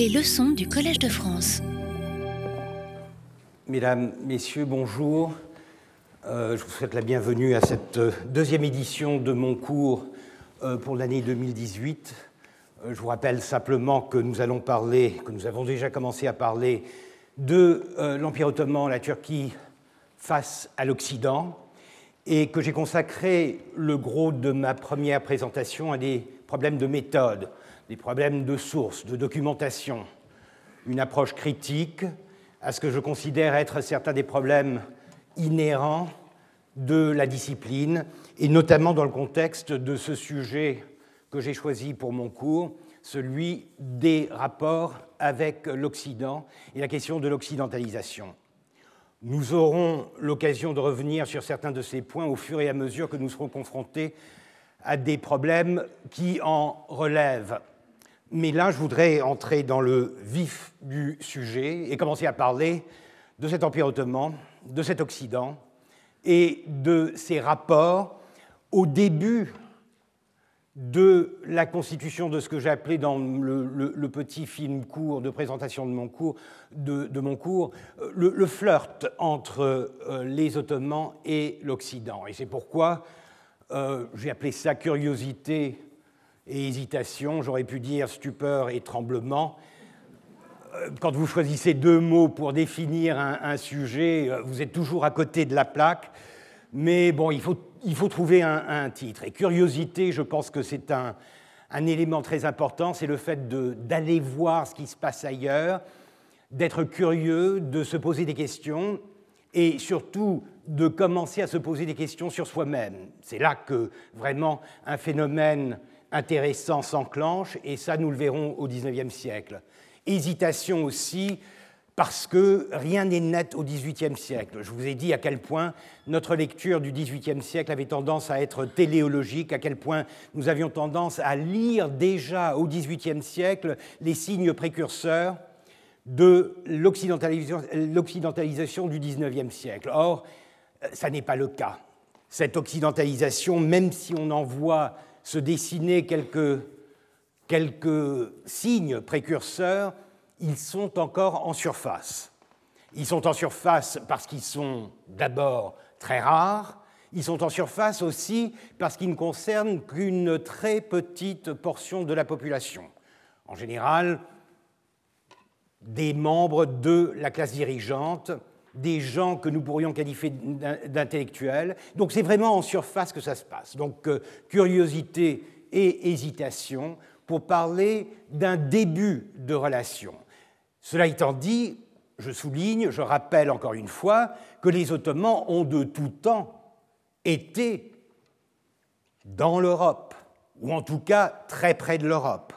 Les leçons du Collège de France. Mesdames, Messieurs, bonjour. Euh, je vous souhaite la bienvenue à cette euh, deuxième édition de mon cours euh, pour l'année 2018. je vous rappelle simplement que nous allons parler, que nous avons déjà commencé à parler de l'Empire ottoman, la Turquie face à l'Occident, et que j'ai consacré le gros de ma première présentation à des problèmes de méthode, des problèmes de source, de documentation, une approche critique à ce que je considère être certains des problèmes inhérents de la discipline, et notamment dans le contexte de ce sujet que j'ai choisi pour mon cours, celui des rapports avec l'Occident et la question de l'occidentalisation. Nous aurons l'occasion de revenir sur certains de ces points au fur et à mesure que nous serons confrontés à des problèmes qui en relèvent. Mais là, je voudrais entrer dans le vif du sujet et commencer à parler de cet Empire ottoman, de cet Occident et de ses rapports au début de la constitution de ce que j'ai appelé dans le, petit film court de présentation de mon cours, le, flirt entre euh, les Ottomans et l'Occident. Et c'est pourquoi euh, j'ai appelé ça curiosité et hésitation, j'aurais pu dire stupeur et tremblement. Euh, quand vous choisissez deux mots pour définir un, sujet, euh, vous êtes toujours à côté de la plaque, mais bon, il faut, il faut trouver un, titre. Et curiosité, je pense que c'est un, un élément très important, c'est le fait d'aller voir ce qui se passe ailleurs, d'être curieux, de se poser des questions et surtout de commencer à se poser des questions sur soi-même. C'est là que vraiment un phénomène intéressant s'enclenche, et ça nous le verrons au XIXe siècle. Hésitation aussi, parce que rien n'est net au XVIIIe siècle. Je vous ai dit à quel point notre lecture du XVIIIe siècle avait tendance à être téléologique, à quel point nous avions tendance à lire déjà au XVIIIe siècle les signes précurseurs de l'occidentalisation du XIXe siècle. Or, ça n'est pas le cas. Cette occidentalisation, même si on en voit se dessiner quelques, signes précurseurs, ils sont encore en surface. Ils sont en surface parce qu'ils sont d'abord très rares, ils sont en surface aussi parce qu'ils ne concernent qu'une très petite portion de la population. En général, des membres de la classe dirigeante, des gens que nous pourrions qualifier d'intellectuels. Donc c'est vraiment en surface que ça se passe. Donc euh, curiosité et hésitation pour parler d'un début de relation. Cela étant dit, je souligne, je rappelle encore une fois que les Ottomans ont de tout temps été dans l'Europe, ou en tout cas très près de l'Europe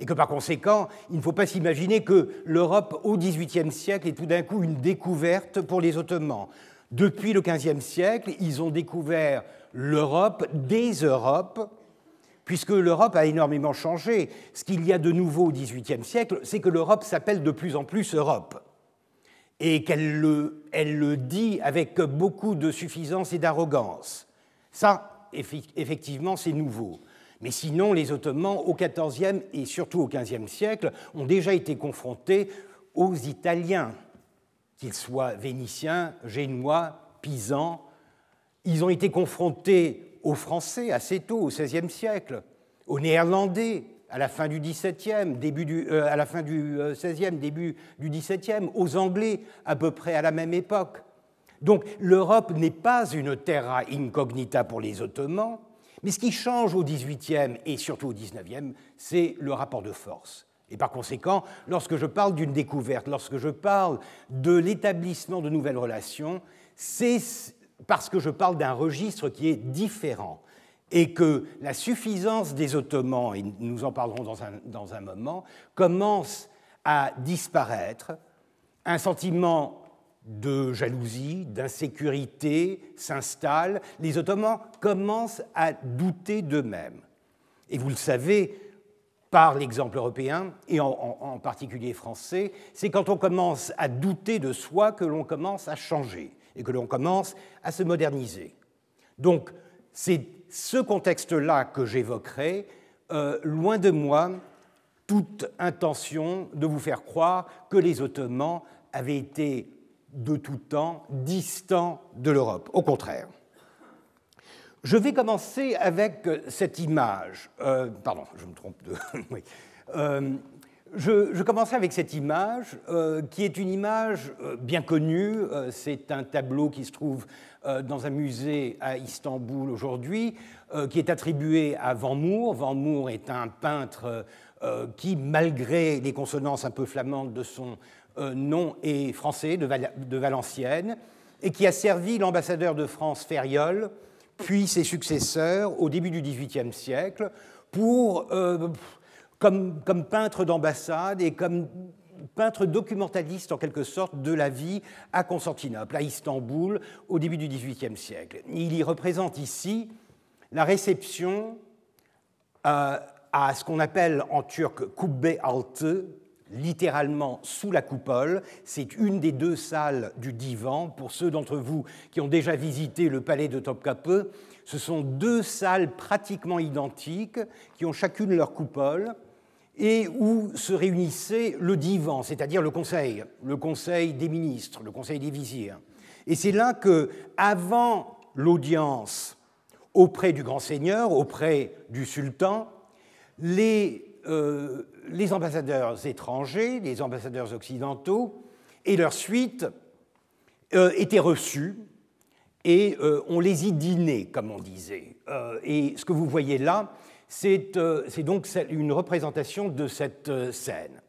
et que par conséquent, il ne faut pas s'imaginer que l'Europe au XVIIIe siècle est tout d'un coup une découverte pour les Ottomans. Depuis le XVe siècle, ils ont découvert l'Europe, des Europes, puisque l'Europe a énormément changé. Ce qu'il y a de nouveau au XVIIIe siècle, c'est que l'Europe s'appelle de plus en plus Europe, et qu'elle le, le dit avec beaucoup de suffisance et d'arrogance. Ça, effectivement, c'est nouveau. Mais sinon, les Ottomans, au XIVe et surtout au XVe siècle, ont déjà été confrontés aux Italiens, qu'ils soient vénitiens, génois, pisans. Ils ont été confrontés aux Français assez tôt, au XVIe siècle, aux Néerlandais à la fin du XVIIe, début du, euh, XVIe, euh, début du XVIIe, aux Anglais à peu près à la même époque. Donc l'Europe n'est pas une terra incognita pour les Ottomans, mais ce qui change au XVIIIe et surtout au XIXe, c'est le rapport de force. Et par conséquent, lorsque je parle d'une découverte, lorsque je parle de l'établissement de nouvelles relations, c'est parce que je parle d'un registre qui est différent et que la suffisance des Ottomans, et nous en parlerons dans un, dans un moment, commence à disparaître, un sentiment de jalousie, d'insécurité s'installe, les Ottomans commencent à douter d'eux-mêmes. Et vous le savez, par l'exemple européen, et en, particulier français, c'est quand on commence à douter de soi que l'on commence à changer et que l'on commence à se moderniser. Donc, c'est ce contexte-là que j'évoquerai, euh, loin de moi toute intention de vous faire croire que les Ottomans avaient été de tout temps distants de l'Europe. Au contraire. Je vais commencer avec cette image. Euh, pardon, je me trompe de. Euh, je, commencerai avec cette image, euh, qui est une image euh, bien connue. Euh, c'est un tableau qui se trouve euh, dans un musée à Istanbul aujourd'hui, qui est attribué à Van Moor. Van Moor est un peintre qui, malgré les consonances un peu flamandes de son nom, est français, de, Val de Valenciennes, et qui a servi l'ambassadeur de France Ferriol puis ses successeurs au début du XVIIIe siècle pour, euh, comme, comme, peintre d'ambassade et comme peintre documentaliste en quelque sorte de la vie à Constantinople, à Istanbul, au début du XVIIIe siècle. Il y représente ici la réception euh, à ce qu'on appelle en turc kubbe altı, littéralement sous la coupole. C'est une des deux salles du divan. Pour ceux d'entre vous qui ont déjà visité le palais de Topkapi, ce sont deux salles pratiquement identiques qui ont chacune leur coupole et où se réunissait le divan, c'est-à-dire le conseil, le conseil des ministres, le conseil des vizirs. Et c'est là que, avant l'audience auprès du grand seigneur, auprès du sultan, les euh, les ambassadeurs étrangers, les ambassadeurs occidentaux et leur suite euh, étaient reçus et euh, on les y dînait, comme on disait. Euh, et ce que vous voyez là, c'est donc une représentation de cette scène.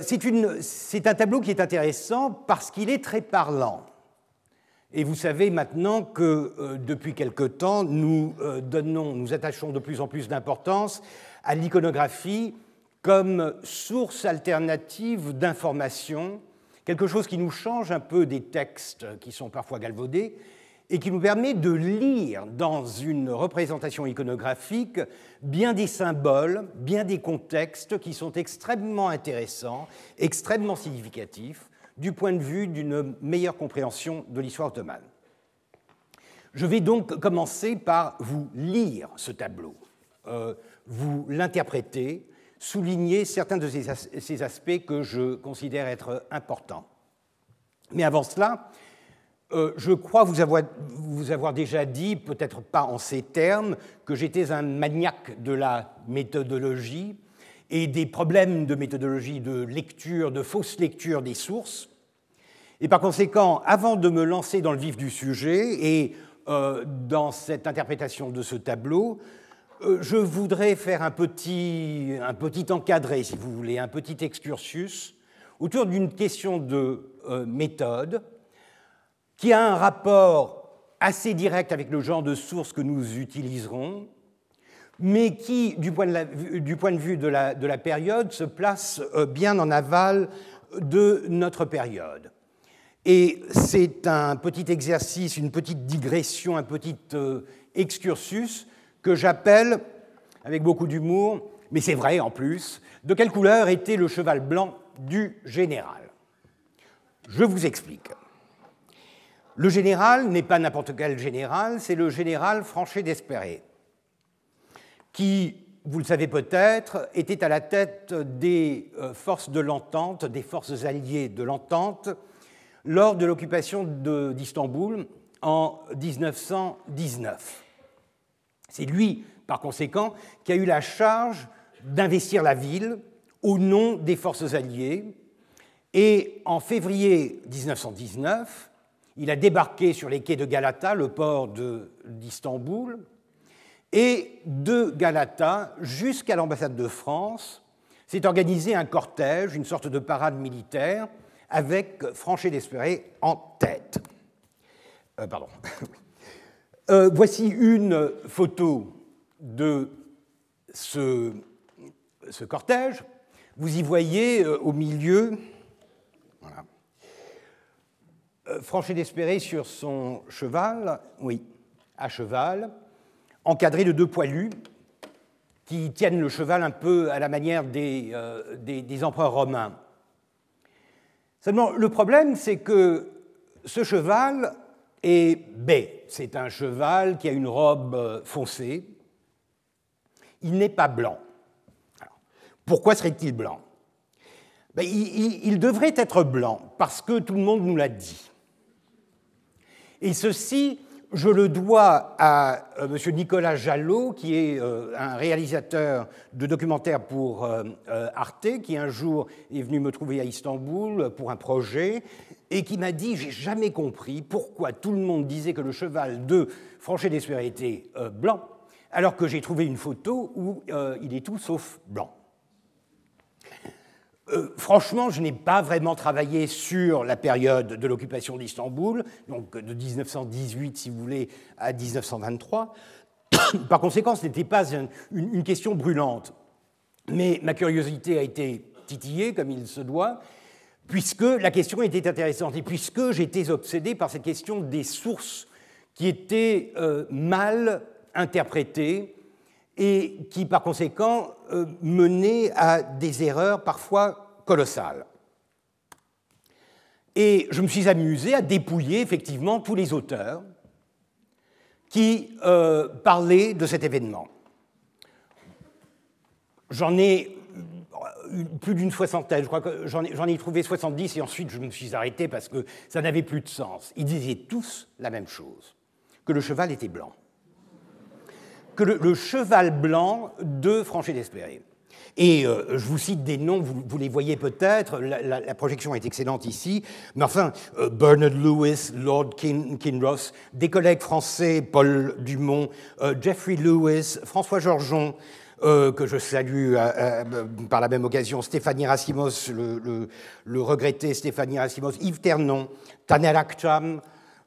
C'est un tableau qui est intéressant parce qu'il est très parlant. Et vous savez maintenant que depuis quelque temps, nous, donnons, nous attachons de plus en plus d'importance à l'iconographie comme source alternative d'information, quelque chose qui nous change un peu des textes qui sont parfois galvaudés et qui nous permet de lire dans une représentation iconographique bien des symboles, bien des contextes qui sont extrêmement intéressants, extrêmement significatifs du point de vue d'une meilleure compréhension de l'histoire ottomane. Je vais donc commencer par vous lire ce tableau. Euh, vous l'interprétez, souligner certains de ces aspects que je considère être importants. Mais avant cela, euh, je crois vous avoir, déjà dit, peut-être pas en ces termes, que j'étais un maniaque de la méthodologie et des problèmes de méthodologie de lecture, de fausse lecture des sources. Et par conséquent, avant de me lancer dans le vif du sujet et euh, dans cette interprétation de ce tableau, je voudrais faire un petit, un petit encadré, si vous voulez, un petit excursus autour d'une question de euh, méthode qui a un rapport assez direct avec le genre de source que nous utiliserons, mais qui, du point de, vue de la, de la, période, se place euh, bien en aval de notre période. Et c'est un petit exercice, une petite digression, un petit excursus que j'appelle, avec beaucoup d'humour, mais c'est vrai en plus, de quelle couleur était le cheval blanc du général. Je vous explique. Le général n'est pas n'importe quel général, c'est le général Franchet d'Espéré, qui, vous le savez peut-être, était à la tête des euh, forces de l'entente, des forces alliées de l'entente, lors de l'occupation d'Istanbul en 1919. C'est lui, par conséquent, qui a eu la charge d'investir la ville au nom des forces alliées. Et en février 1919, il a débarqué sur les quais de Galata, le port d'Istanbul, et de Galata jusqu'à l'ambassade de France, s'est organisé un cortège, une sorte de parade militaire, avec Franchet d'Espéré en tête. Euh, pardon. Euh, voici une photo de ce, cortège. Vous y voyez euh, au milieu euh, Franchet d'Espéré sur son cheval, oui, à cheval, encadré de deux poilus qui tiennent le cheval un peu à la manière des empereurs romains. Seulement, le problème, c'est que ce cheval et B, c'est un cheval qui a une robe euh, foncée. Il n'est pas blanc. Pourquoi serait-il blanc? Ben, il, devrait être blanc parce que tout le monde nous l'a dit. Et ceci, je le dois à euh, M. Nicolas Jallot, qui est euh, un réalisateur de documentaires pour Arte, qui un jour est venu me trouver à Istanbul pour un projet et qui m'a dit J'ai jamais compris pourquoi tout le monde disait que le cheval de Franchet d'Espéré était blanc, alors que j'ai trouvé une photo où il est tout sauf blanc. Euh, franchement, je n'ai pas vraiment travaillé sur la période de l'occupation d'Istanbul, donc de 1918, si vous voulez, à 1923. Par conséquent, ce n'était pas une, question brûlante. Mais ma curiosité a été titillée, comme il se doit, puisque la question était intéressante et puisque j'étais obsédé par cette question des sources qui étaient euh, mal interprétées et qui, par conséquent, euh, menait à des erreurs parfois colossales. Et je me suis amusé à dépouiller effectivement tous les auteurs qui euh, parlaient de cet événement. J'en ai plus d'une soixantaine, je crois que j'en ai, ai, trouvé 70 et ensuite je me suis arrêté parce que ça n'avait plus de sens. Ils disaient tous la même chose, que le cheval était blanc que le, cheval blanc de Franchet d'Espéré. Et euh, je vous cite des noms, vous, les voyez peut-être, la, projection est excellente ici, mais enfin, euh, Bernard Lewis, Lord Kinross, des collègues français, Paul Dumont, euh, Jeffrey Lewis, François Georgeon, que je salue par la même occasion, Stéphanie Rassimos, le, regretté Stéphanie Rassimos, Yves Ternon, Taner Akcham,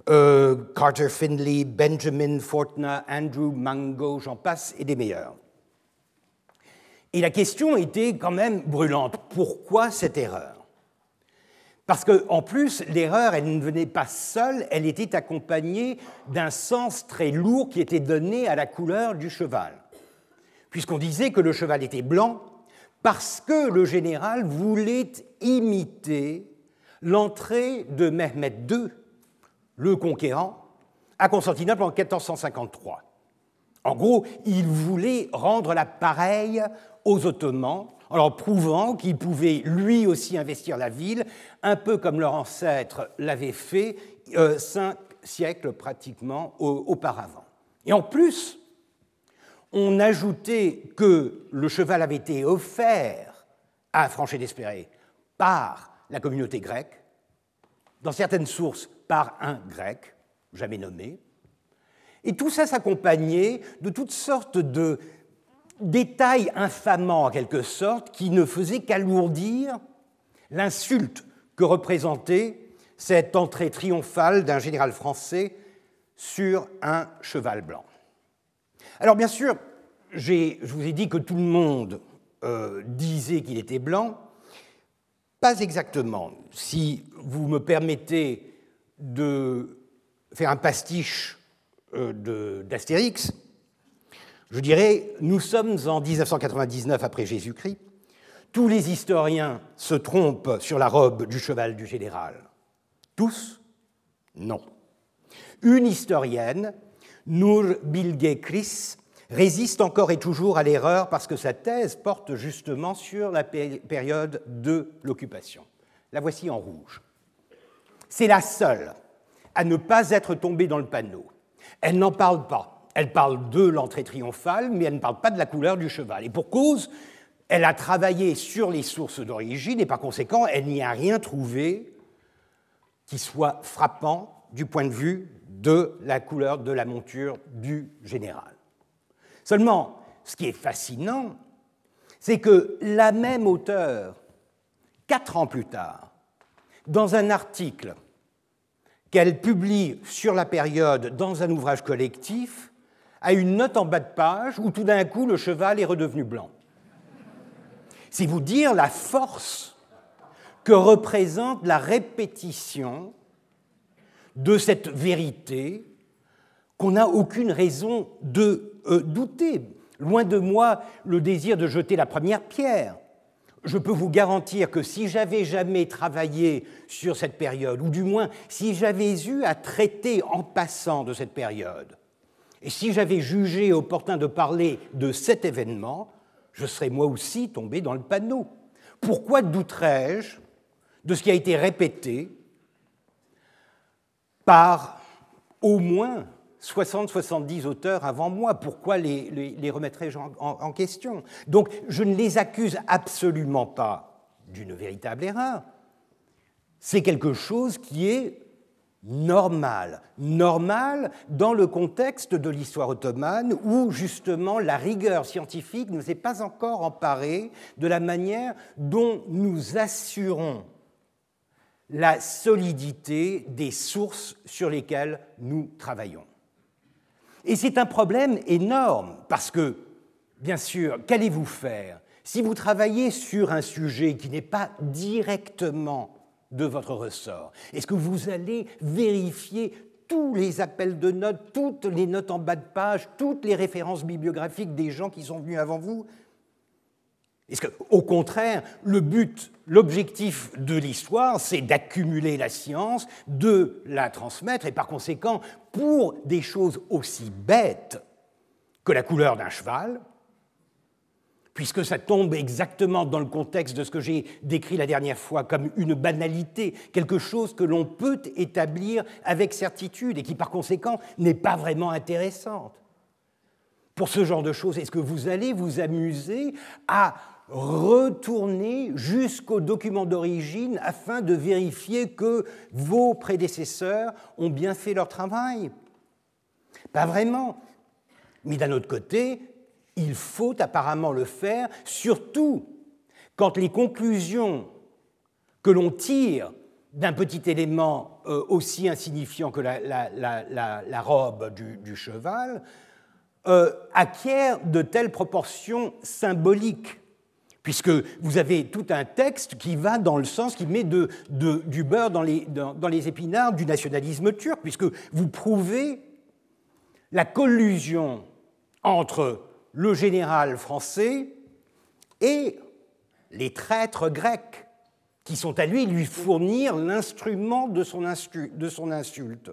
euh, Carter Findlay, Benjamin Fortner, Andrew Mango, j'en passe, et des meilleurs. Et la question était quand même brûlante. Pourquoi cette erreur? Parce qu'en plus, l'erreur, elle ne venait pas seule, elle était accompagnée d'un sens très lourd qui était donné à la couleur du cheval. Puisqu'on disait que le cheval était blanc parce que le général voulait imiter l'entrée de Mehmet II le conquérant, à Constantinople en 1453. En gros, il voulait rendre la pareille aux Ottomans en leur prouvant qu'il pouvait lui aussi investir la ville, un peu comme leur ancêtre l'avait fait euh, cinq siècles pratiquement auparavant. Et en plus, on ajoutait que le cheval avait été offert à Franchet d'Espéré par la communauté grecque, dans certaines sources par un grec, jamais nommé. Et tout ça s'accompagnait de toutes sortes de détails infamants, en quelque sorte, qui ne faisaient qu'alourdir l'insulte que représentait cette entrée triomphale d'un général français sur un cheval blanc. Alors bien sûr, je vous ai dit que tout le monde euh, disait qu'il était blanc. Pas exactement. Si vous me permettez de faire un pastiche euh, d'Astérix, je dirais, nous sommes en 1999 après Jésus-Christ, tous les historiens se trompent sur la robe du cheval du général. Tous Non. Une historienne, Nour Bilge Chris, résiste encore et toujours à l'erreur parce que sa thèse porte justement sur la période de l'occupation. La voici en rouge. C'est la seule à ne pas être tombée dans le panneau. Elle n'en parle pas. Elle parle de l'entrée triomphale, mais elle ne parle pas de la couleur du cheval. Et pour cause, elle a travaillé sur les sources d'origine et par conséquent, elle n'y a rien trouvé qui soit frappant du point de vue de la couleur de la monture du général. Seulement, ce qui est fascinant, c'est que la même auteure, quatre ans plus tard, dans un article qu'elle publie sur la période dans un ouvrage collectif, a une note en bas de page où tout d'un coup le cheval est redevenu blanc. C'est vous dire la force que représente la répétition de cette vérité qu'on n'a aucune raison de euh, douter. Loin de moi le désir de jeter la première pierre je peux vous garantir que si j'avais jamais travaillé sur cette période, ou du moins si j'avais eu à traiter en passant de cette période, et si j'avais jugé opportun de parler de cet événement, je serais moi aussi tombé dans le panneau. Pourquoi douterais-je de ce qui a été répété par au moins 60-70 auteurs avant moi. Pourquoi les, remettrais-je en, question? Donc je ne les accuse absolument pas d'une véritable erreur. C'est quelque chose qui est normal. Normal dans le contexte de l'histoire ottomane où justement la rigueur scientifique ne s'est pas encore emparée de la manière dont nous assurons la solidité des sources sur lesquelles nous travaillons. Et c'est un problème énorme parce que, bien sûr, qu'allez-vous faire si vous travaillez sur un sujet qui n'est pas directement de votre ressort? Est-ce que vous allez vérifier tous les appels de notes, toutes les notes en bas de page, toutes les références bibliographiques des gens qui sont venus avant vous? Est-ce que, au contraire, le but, l'objectif de l'histoire, c'est d'accumuler la science, de la transmettre, et par conséquent, pour des choses aussi bêtes que la couleur d'un cheval, puisque ça tombe exactement dans le contexte de ce que j'ai décrit la dernière fois comme une banalité, quelque chose que l'on peut établir avec certitude et qui par conséquent n'est pas vraiment intéressante. Pour ce genre de choses, est-ce que vous allez vous amuser à retourner jusqu'au document d'origine afin de vérifier que vos prédécesseurs ont bien fait leur travail Pas vraiment. Mais d'un autre côté, il faut apparemment le faire, surtout quand les conclusions que l'on tire d'un petit élément euh, aussi insignifiant que la, robe du, cheval euh, acquièrent de telles proportions symboliques puisque vous avez tout un texte qui va dans le sens, qui met du beurre dans les, épinards du nationalisme turc, puisque vous prouvez la collusion entre le général français et les traîtres grecs, qui sont à lui lui fournir l'instrument de, de son insulte.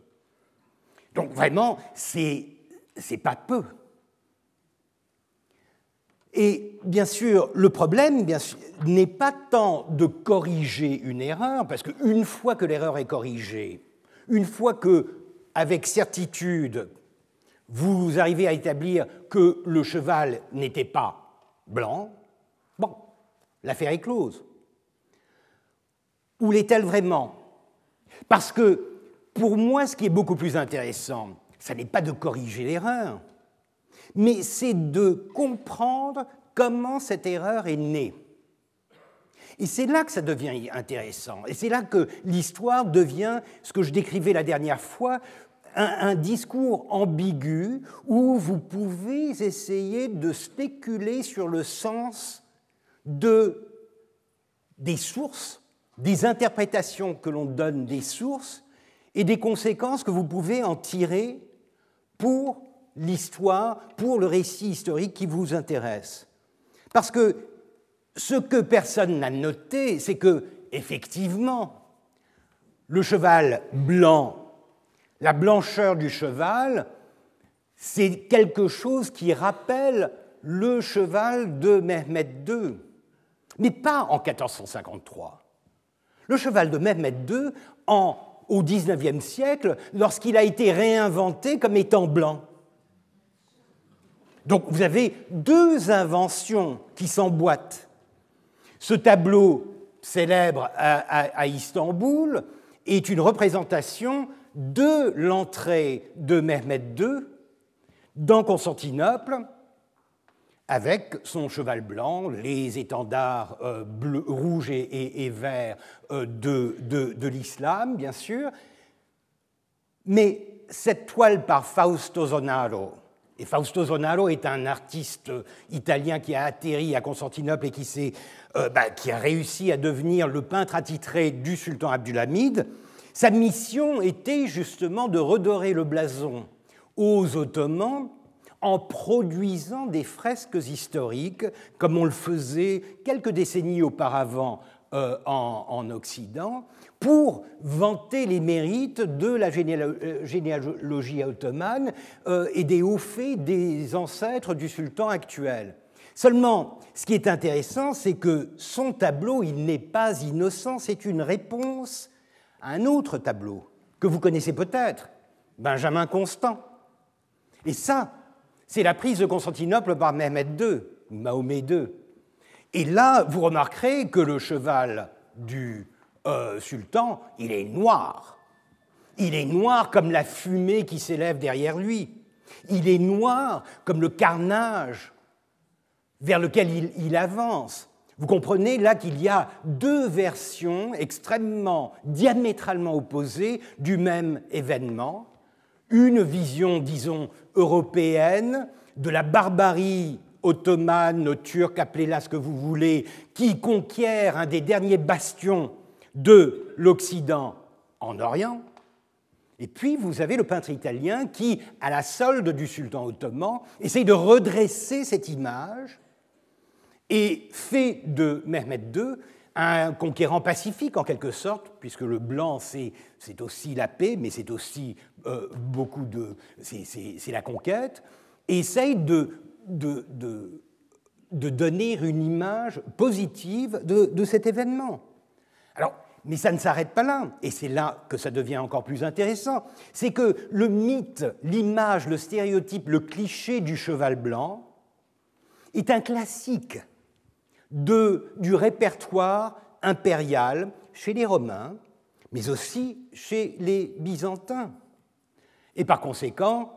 Donc vraiment, c'est pas peu. Et bien sûr, le problème n'est pas tant de corriger une erreur, parce qu'une fois que l'erreur est corrigée, une fois que, avec certitude, vous arrivez à établir que le cheval n'était pas blanc, bon, l'affaire est close. Où l'est-elle vraiment? Parce que pour moi, ce qui est beaucoup plus intéressant, ce n'est pas de corriger l'erreur, mais c'est de comprendre comment cette erreur est née. Et c'est là que ça devient intéressant. Et c'est là que l'histoire devient ce que je décrivais la dernière fois, un, discours ambigu où vous pouvez essayer de spéculer sur le sens de, des sources, des interprétations que l'on donne des sources et des conséquences que vous pouvez en tirer pour l'histoire, pour le récit historique qui vous intéresse. Parce que ce que personne n'a noté, c'est que, effectivement, le cheval blanc, la blancheur du cheval, c'est quelque chose qui rappelle le cheval de Mehmet II, mais pas en 1453. Le cheval de Mehmet II, en, au XIXe siècle, lorsqu'il a été réinventé comme étant blanc. Donc vous avez deux inventions qui s'emboîtent. Ce tableau célèbre à, Istanbul est une représentation de l'entrée de Mehmet II dans Constantinople avec son cheval blanc, les étendards euh, rouges et, verts euh, de, de l'islam, bien sûr. Mais cette toile par Fausto Zonaro, et Fausto Zonaro est un artiste italien qui a atterri à Constantinople et qui, euh, bah, qui a réussi à devenir le peintre attitré du sultan Abdulhamid. Sa mission était justement de redorer le blason aux Ottomans en produisant des fresques historiques, comme on le faisait quelques décennies auparavant euh, en, Occident, pour vanter les mérites de la euh, généalogie ottomane euh, et des hauts faits des ancêtres du sultan actuel. Seulement, ce qui est intéressant, c'est que son tableau, il n'est pas innocent, c'est une réponse à un autre tableau que vous connaissez peut-être, Benjamin Constant. Et ça, c'est la prise de Constantinople par Mehmet II, Mahomet II. Et là, vous remarquerez que le cheval du euh, sultan, il est noir. Il est noir comme la fumée qui s'élève derrière lui. Il est noir comme le carnage vers lequel il, il avance. Vous comprenez là qu'il y a deux versions extrêmement diamétralement opposées du même événement. Une vision, disons, européenne de la barbarie ottomane, turque, appelez-la ce que vous voulez, qui conquiert un des derniers bastions de l'Occident en Orient. Et puis vous avez le peintre italien qui, à la solde du sultan ottoman, essaye de redresser cette image et fait de Mehmet II un conquérant pacifique en quelque sorte, puisque le blanc c'est aussi la paix, mais c'est aussi euh, beaucoup de. c'est la conquête, essaye de, de, donner une image positive de, cet événement. Alors, mais ça ne s'arrête pas là, et c'est là que ça devient encore plus intéressant. C'est que le mythe, l'image, le stéréotype, le cliché du cheval blanc est un classique du répertoire impérial chez les Romains, mais aussi chez les Byzantins. Et par conséquent,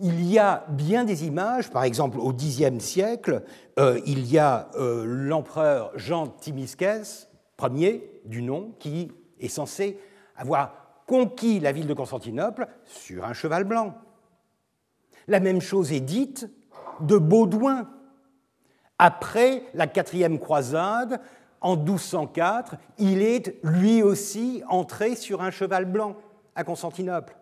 il y a bien des images, par exemple au Xe siècle, euh, il y a euh, l'empereur Jean Timisques, premier du nom, qui est censé avoir conquis la ville de Constantinople sur un cheval blanc. La même chose est dite de Baudouin, après la quatrième croisade, en 1204, il est lui aussi entré sur un cheval blanc à Constantinople.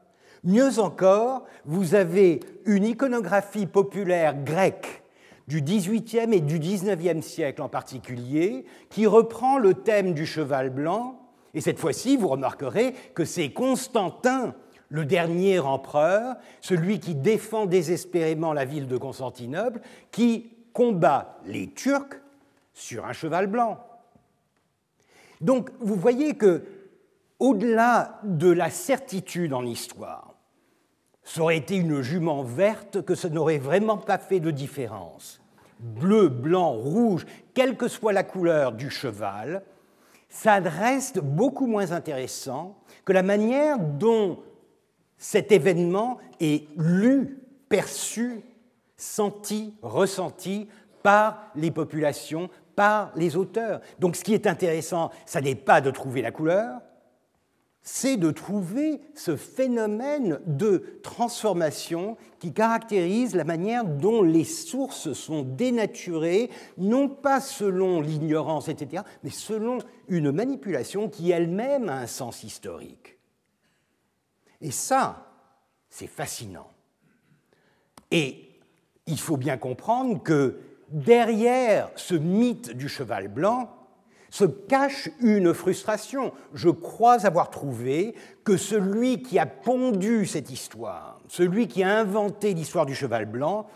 Mieux encore, vous avez une iconographie populaire grecque du XVIIIe et du XIXe siècle en particulier, qui reprend le thème du cheval blanc, et cette fois-ci, vous remarquerez que c'est Constantin, le dernier empereur, celui qui défend désespérément la ville de Constantinople, qui combat les Turcs sur un cheval blanc. Donc vous voyez que, au-delà de la certitude en histoire, ça aurait été une jument verte que ça n'aurait vraiment pas fait de différence. Bleu, blanc, rouge, quelle que soit la couleur du cheval, ça reste beaucoup moins intéressant que la manière dont cet événement est lu, perçu senti, ressenti par les populations, par les auteurs. Donc ce qui est intéressant, ça n'est pas de trouver la couleur, c'est de trouver ce phénomène de transformation qui caractérise la manière dont les sources sont dénaturées, non pas selon l'ignorance, etc., mais selon une manipulation qui elle-même a un sens historique. Et ça, c'est fascinant. Et il faut bien comprendre que derrière ce mythe du cheval blanc se cache une frustration. Je crois avoir trouvé que celui qui a pondu cette histoire, celui qui a inventé l'histoire du cheval blanc,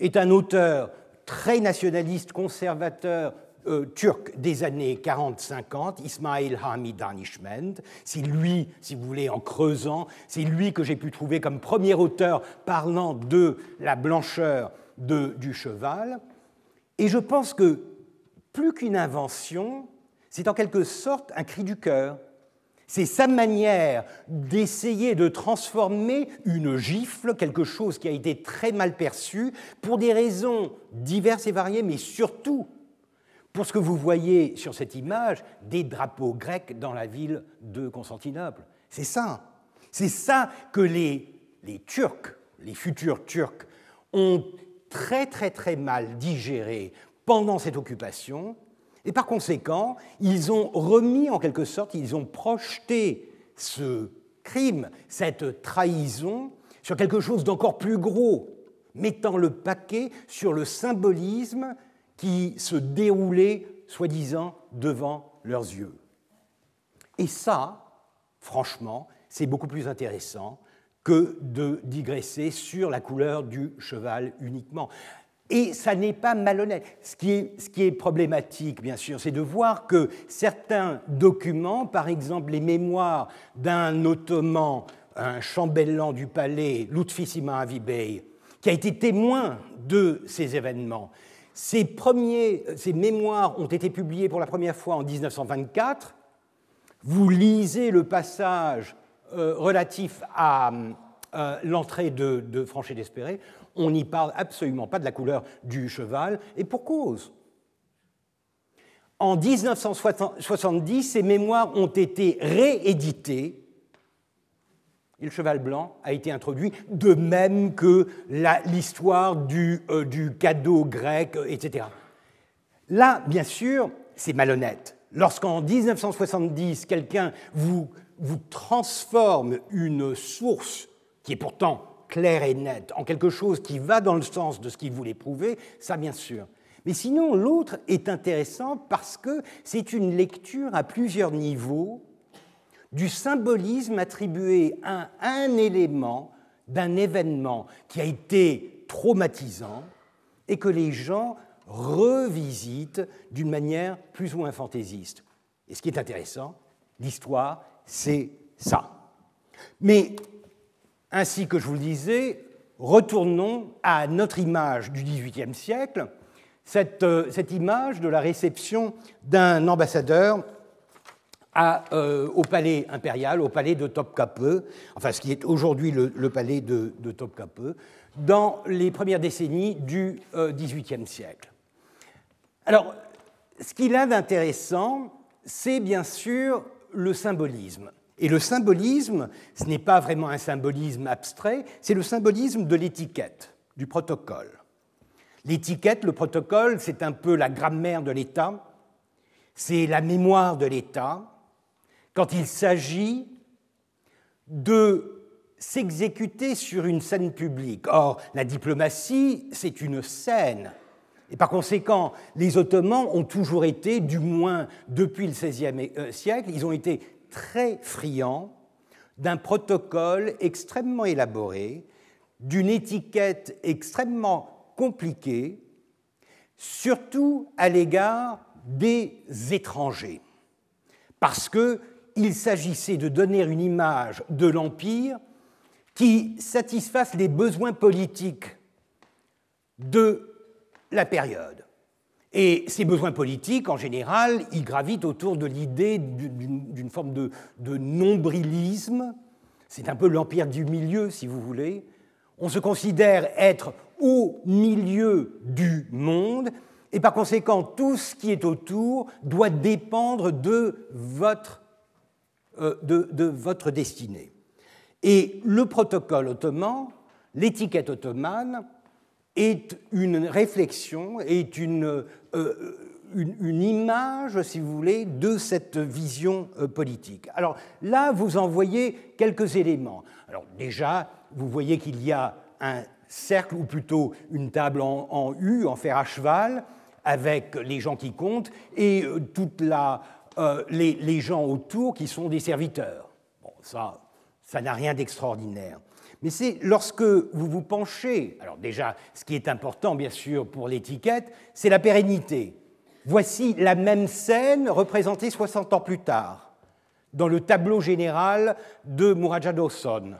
est un auteur très nationaliste, conservateur, euh, turc des années 40-50, Ismail Hamid Danishmend. C'est lui, si vous voulez, en creusant, c'est lui que j'ai pu trouver comme premier auteur parlant de la blancheur du cheval. Et je pense que plus qu'une invention, c'est en quelque sorte un cri du cœur. C'est sa manière d'essayer de transformer une gifle, quelque chose qui a été très mal perçu, pour des raisons diverses et variées, mais surtout pour ce que vous voyez sur cette image, des drapeaux grecs dans la ville de Constantinople. C'est ça. C'est ça que les, Turcs, les futurs Turcs, ont très très très mal digéré pendant cette occupation, et par conséquent, ils ont remis en quelque sorte, ils ont projeté ce crime, cette trahison, sur quelque chose d'encore plus gros, mettant le paquet sur le symbolisme qui se déroulait, soi-disant, devant leurs yeux. Et ça, franchement, c'est beaucoup plus intéressant que de digresser sur la couleur du cheval uniquement. Et ça n'est pas malhonnête. Ce qui, est, problématique, bien sûr, c'est de voir que certains documents, par exemple les mémoires d'un ottoman, un chambellan du palais, Lutfisima Avibey, qui a été témoin de ces événements, ces, premiers, ces mémoires ont été publiés pour la première fois en 1924. Vous lisez le passage euh, relatif à euh, l'entrée de, Franchet d'Espéré on n'y parle absolument pas de la couleur du cheval, et pour cause. En 1970, ces mémoires ont été rééditées et le cheval blanc a été introduit, de même que l'histoire du, euh, du, cadeau grec, etc. Là, bien sûr, c'est malhonnête. Lorsqu'en 1970, quelqu'un vous transforme une source qui est pourtant clair et net, en quelque chose qui va dans le sens de ce qu'il voulait prouver, ça bien sûr. Mais sinon, l'autre est intéressant parce que c'est une lecture à plusieurs niveaux du symbolisme attribué à un élément d'un événement qui a été traumatisant et que les gens revisitent d'une manière plus ou moins fantaisiste. Et ce qui est intéressant, l'histoire, c'est ça. Mais ainsi que je vous le disais, retournons à notre image du XVIIIe siècle, euh, cette, image de la réception d'un ambassadeur euh, au palais impérial, au palais de Topkapi, enfin ce qui est aujourd'hui le, palais de, de Topkapi, dans les premières décennies du XVIIIe euh, siècle. Alors, ce qu'il a d'intéressant, c'est bien sûr le symbolisme. Et le symbolisme, ce n'est pas vraiment un symbolisme abstrait, c'est le symbolisme de l'étiquette, du protocole. L'étiquette, le protocole, c'est un peu la grammaire de l'État, c'est la mémoire de l'État quand il s'agit de s'exécuter sur une scène publique. Or, la diplomatie, c'est une scène. Et par conséquent, les Ottomans ont toujours été, du moins depuis le XVIe euh, siècle, ils ont été très friand d'un protocole extrêmement élaboré, d'une étiquette extrêmement compliquée, surtout à l'égard des étrangers, parce qu'il s'agissait de donner une image de l'Empire qui satisfasse les besoins politiques de la période. Et ces besoins politiques, en général, ils gravitent autour de l'idée d'une forme de, nombrilisme. C'est un peu l'empire du milieu, si vous voulez. On se considère être au milieu du monde, et par conséquent, tout ce qui est autour doit dépendre de votre, euh, de votre destinée. Et le protocole ottoman, l'étiquette ottomane, est une réflexion, est une, euh, une, image, si vous voulez, de cette vision euh, politique. Alors là, vous en voyez quelques éléments. Alors déjà, vous voyez qu'il y a un cercle, ou plutôt une table en, U, en fer à cheval, avec les gens qui comptent, et euh, toute la, les, les, gens autour qui sont des serviteurs. Bon, ça, ça n'a rien d'extraordinaire. Mais c'est lorsque vous vous penchez, alors déjà, ce qui est important bien sûr pour l'étiquette, c'est la pérennité. Voici la même scène représentée 60 ans plus tard, dans le tableau général de Muradja Dawson,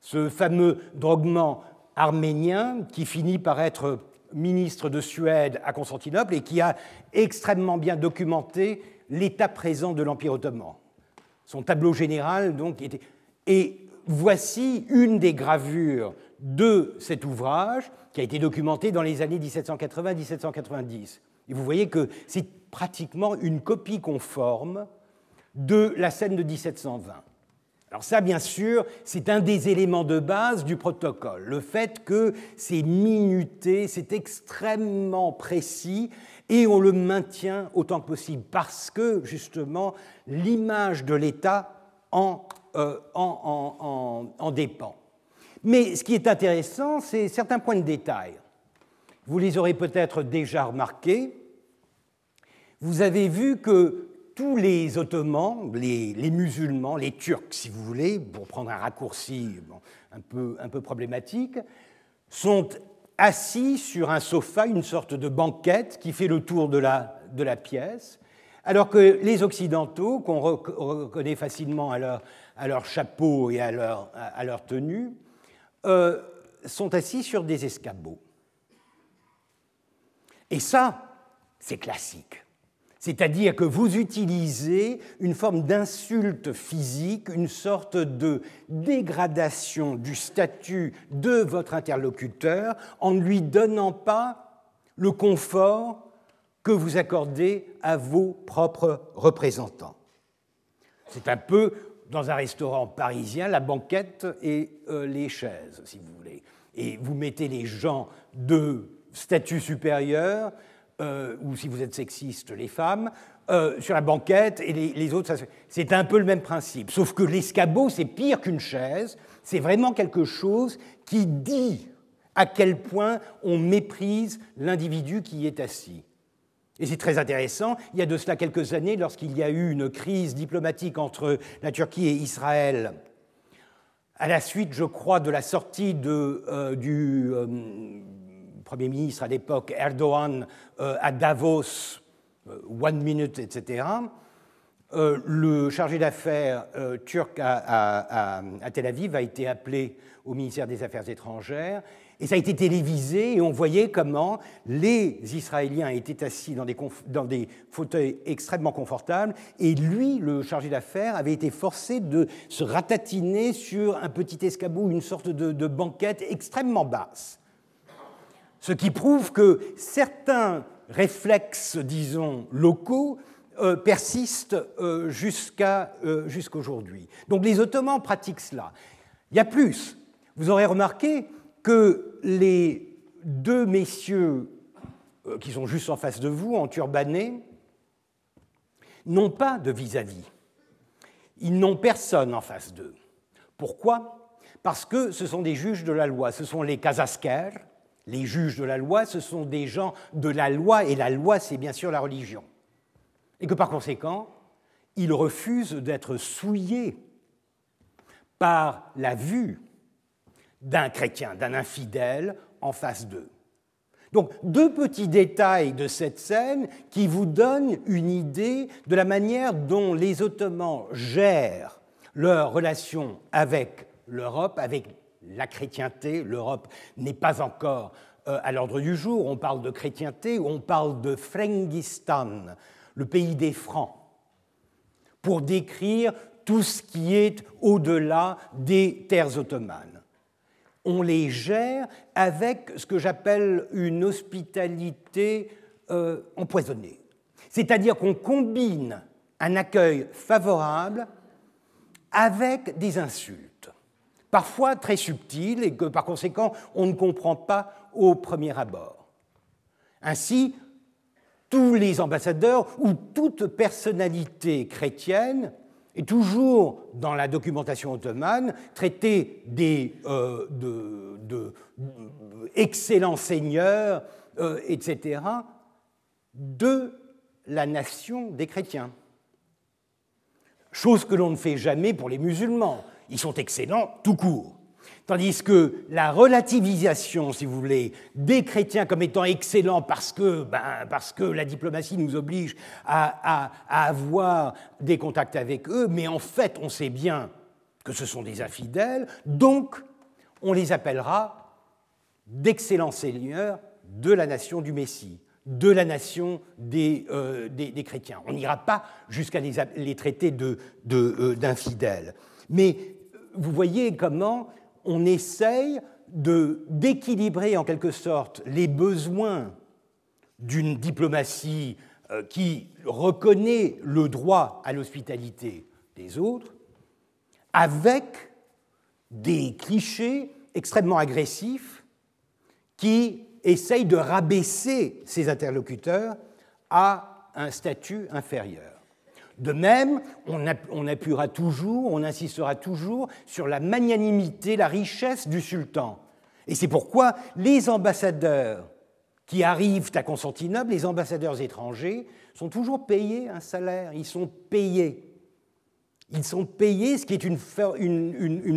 ce fameux drogman arménien qui finit par être ministre de Suède à Constantinople et qui a extrêmement bien documenté l'état présent de l'Empire ottoman. Son tableau général, donc, était. Voici une des gravures de cet ouvrage qui a été documenté dans les années 1780-1790. Et vous voyez que c'est pratiquement une copie conforme de la scène de 1720. Alors ça, bien sûr, c'est un des éléments de base du protocole, le fait que c'est minuté, c'est extrêmement précis, et on le maintient autant que possible, parce que, justement, l'image de l'État en euh, en, dépend. Mais ce qui est intéressant, c'est certains points de détail. Vous les aurez peut-être déjà remarqués. Vous avez vu que tous les Ottomans, les, musulmans, les Turcs, si vous voulez, pour prendre un raccourci un, peu, un peu problématique, sont assis sur un sofa, une sorte de banquette qui fait le tour de la, de la pièce, alors que les Occidentaux, qu'on reconnaît facilement à leur, à leur, chapeau et à leur, à leur tenue, euh, sont assis sur des escabeaux. Et ça, c'est classique. C'est-à-dire que vous utilisez une forme d'insulte physique, une sorte de dégradation du statut de votre interlocuteur en ne lui donnant pas le confort que vous accordez à vos propres représentants. C'est un peu dans un restaurant parisien la banquette et euh, les chaises, si vous voulez. Et vous mettez les gens de statut supérieur euh, ou si vous êtes sexiste, les femmes, euh, sur la banquette, et les, autres, c'est un peu le même principe. Sauf que l'escabeau, c'est pire qu'une chaise, c'est vraiment quelque chose qui dit à quel point on méprise l'individu qui y est assis. Et c'est très intéressant, il y a de cela quelques années, lorsqu'il y a eu une crise diplomatique entre la Turquie et Israël, à la suite, je crois, de la sortie euh, du, Premier ministre à l'époque, Erdogan, euh, à Davos, euh, One Minute, etc., euh, le chargé d'affaires turc à, Tel Aviv a été appelé au ministère des Affaires étrangères et ça a été télévisé et on voyait comment les Israéliens étaient assis dans des, fauteuils extrêmement confortables et lui, le chargé d'affaires, avait été forcé de se ratatiner sur un petit escabeau, une sorte de banquette extrêmement basse ce qui prouve que certains réflexes, disons, locaux euh, persistent euh, euh, jusqu'à aujourd'hui. Donc les Ottomans pratiquent cela. Il y a plus. Vous aurez remarqué que les deux messieurs qui sont juste en face de vous, en turbané, n'ont pas de vis-à-vis. Ils n'ont personne en face d'eux. Pourquoi? Parce que ce sont des juges de la loi, ce sont les kazaskers, les juges de la loi, ce sont des gens de la loi, et la loi, c'est bien sûr la religion. Et que par conséquent, ils refusent d'être souillés par la vue d'un chrétien, d'un infidèle en face d'eux. Donc, deux petits détails de cette scène qui vous donnent une idée de la manière dont les Ottomans gèrent leur relation avec l'Europe, avec la chrétienté. L'Europe n'est pas encore euh, à l'ordre du jour. On parle de chrétienté on parle de Frengistan, le pays des Francs, pour décrire tout ce qui est au-delà des terres ottomanes. On les gère avec ce que j'appelle une hospitalité euh, empoisonnée. C'est-à-dire qu'on combine un accueil favorable avec des insultes parfois très subtil et que par conséquent on ne comprend pas au premier abord. Ainsi, tous les ambassadeurs ou toute personnalité chrétienne est toujours dans la documentation ottomane traité des euh, de, excellents seigneurs, euh, etc., de la nation des chrétiens. Chose que l'on ne fait jamais pour les musulmans ils sont excellents tout court. Tandis que la relativisation, si vous voulez, des chrétiens comme étant excellents parce que, ben, la diplomatie nous oblige à, avoir des contacts avec eux, mais en fait on sait bien que ce sont des infidèles, donc on les appellera d'excellents seigneurs de la nation du Messie, de la nation des, euh, chrétiens. On n'ira pas jusqu'à les, traiter euh, d'infidèles. De, mais vous voyez comment on essaye d'équilibrer en quelque sorte les besoins d'une diplomatie euh, qui reconnaît le droit à l'hospitalité des autres avec des clichés extrêmement agressifs qui essayent de rabaisser ses interlocuteurs à un statut inférieur. De même, on, appuiera toujours, on insistera toujours sur la magnanimité, la richesse du sultan. Et c'est pourquoi les ambassadeurs qui arrivent à Constantinople, les ambassadeurs étrangers, sont toujours payés un salaire, ils sont payés. Ils sont payés, ce qui est une,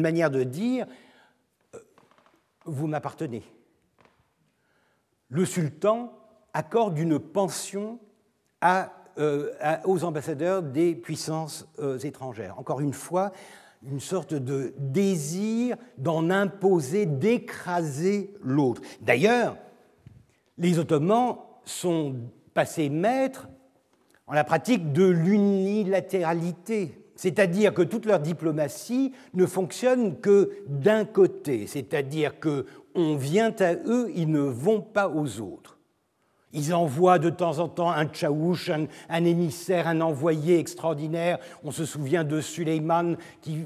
manière de dire, euh, vous m'appartenez. le sultan accorde une pension euh, aux ambassadeurs des puissances euh, étrangères. Encore une fois, une sorte de désir d'en imposer, d'écraser l'autre. D'ailleurs, les Ottomans sont passés maîtres en la pratique de l'unilatéralité, c'est-à-dire que toute leur diplomatie ne fonctionne que d'un côté, c'est-à-dire que on vient à eux, ils ne vont pas aux autres. Ils envoient de temps en temps un tchaouch, un, émissaire, un envoyé extraordinaire. On se souvient de Suleiman qui,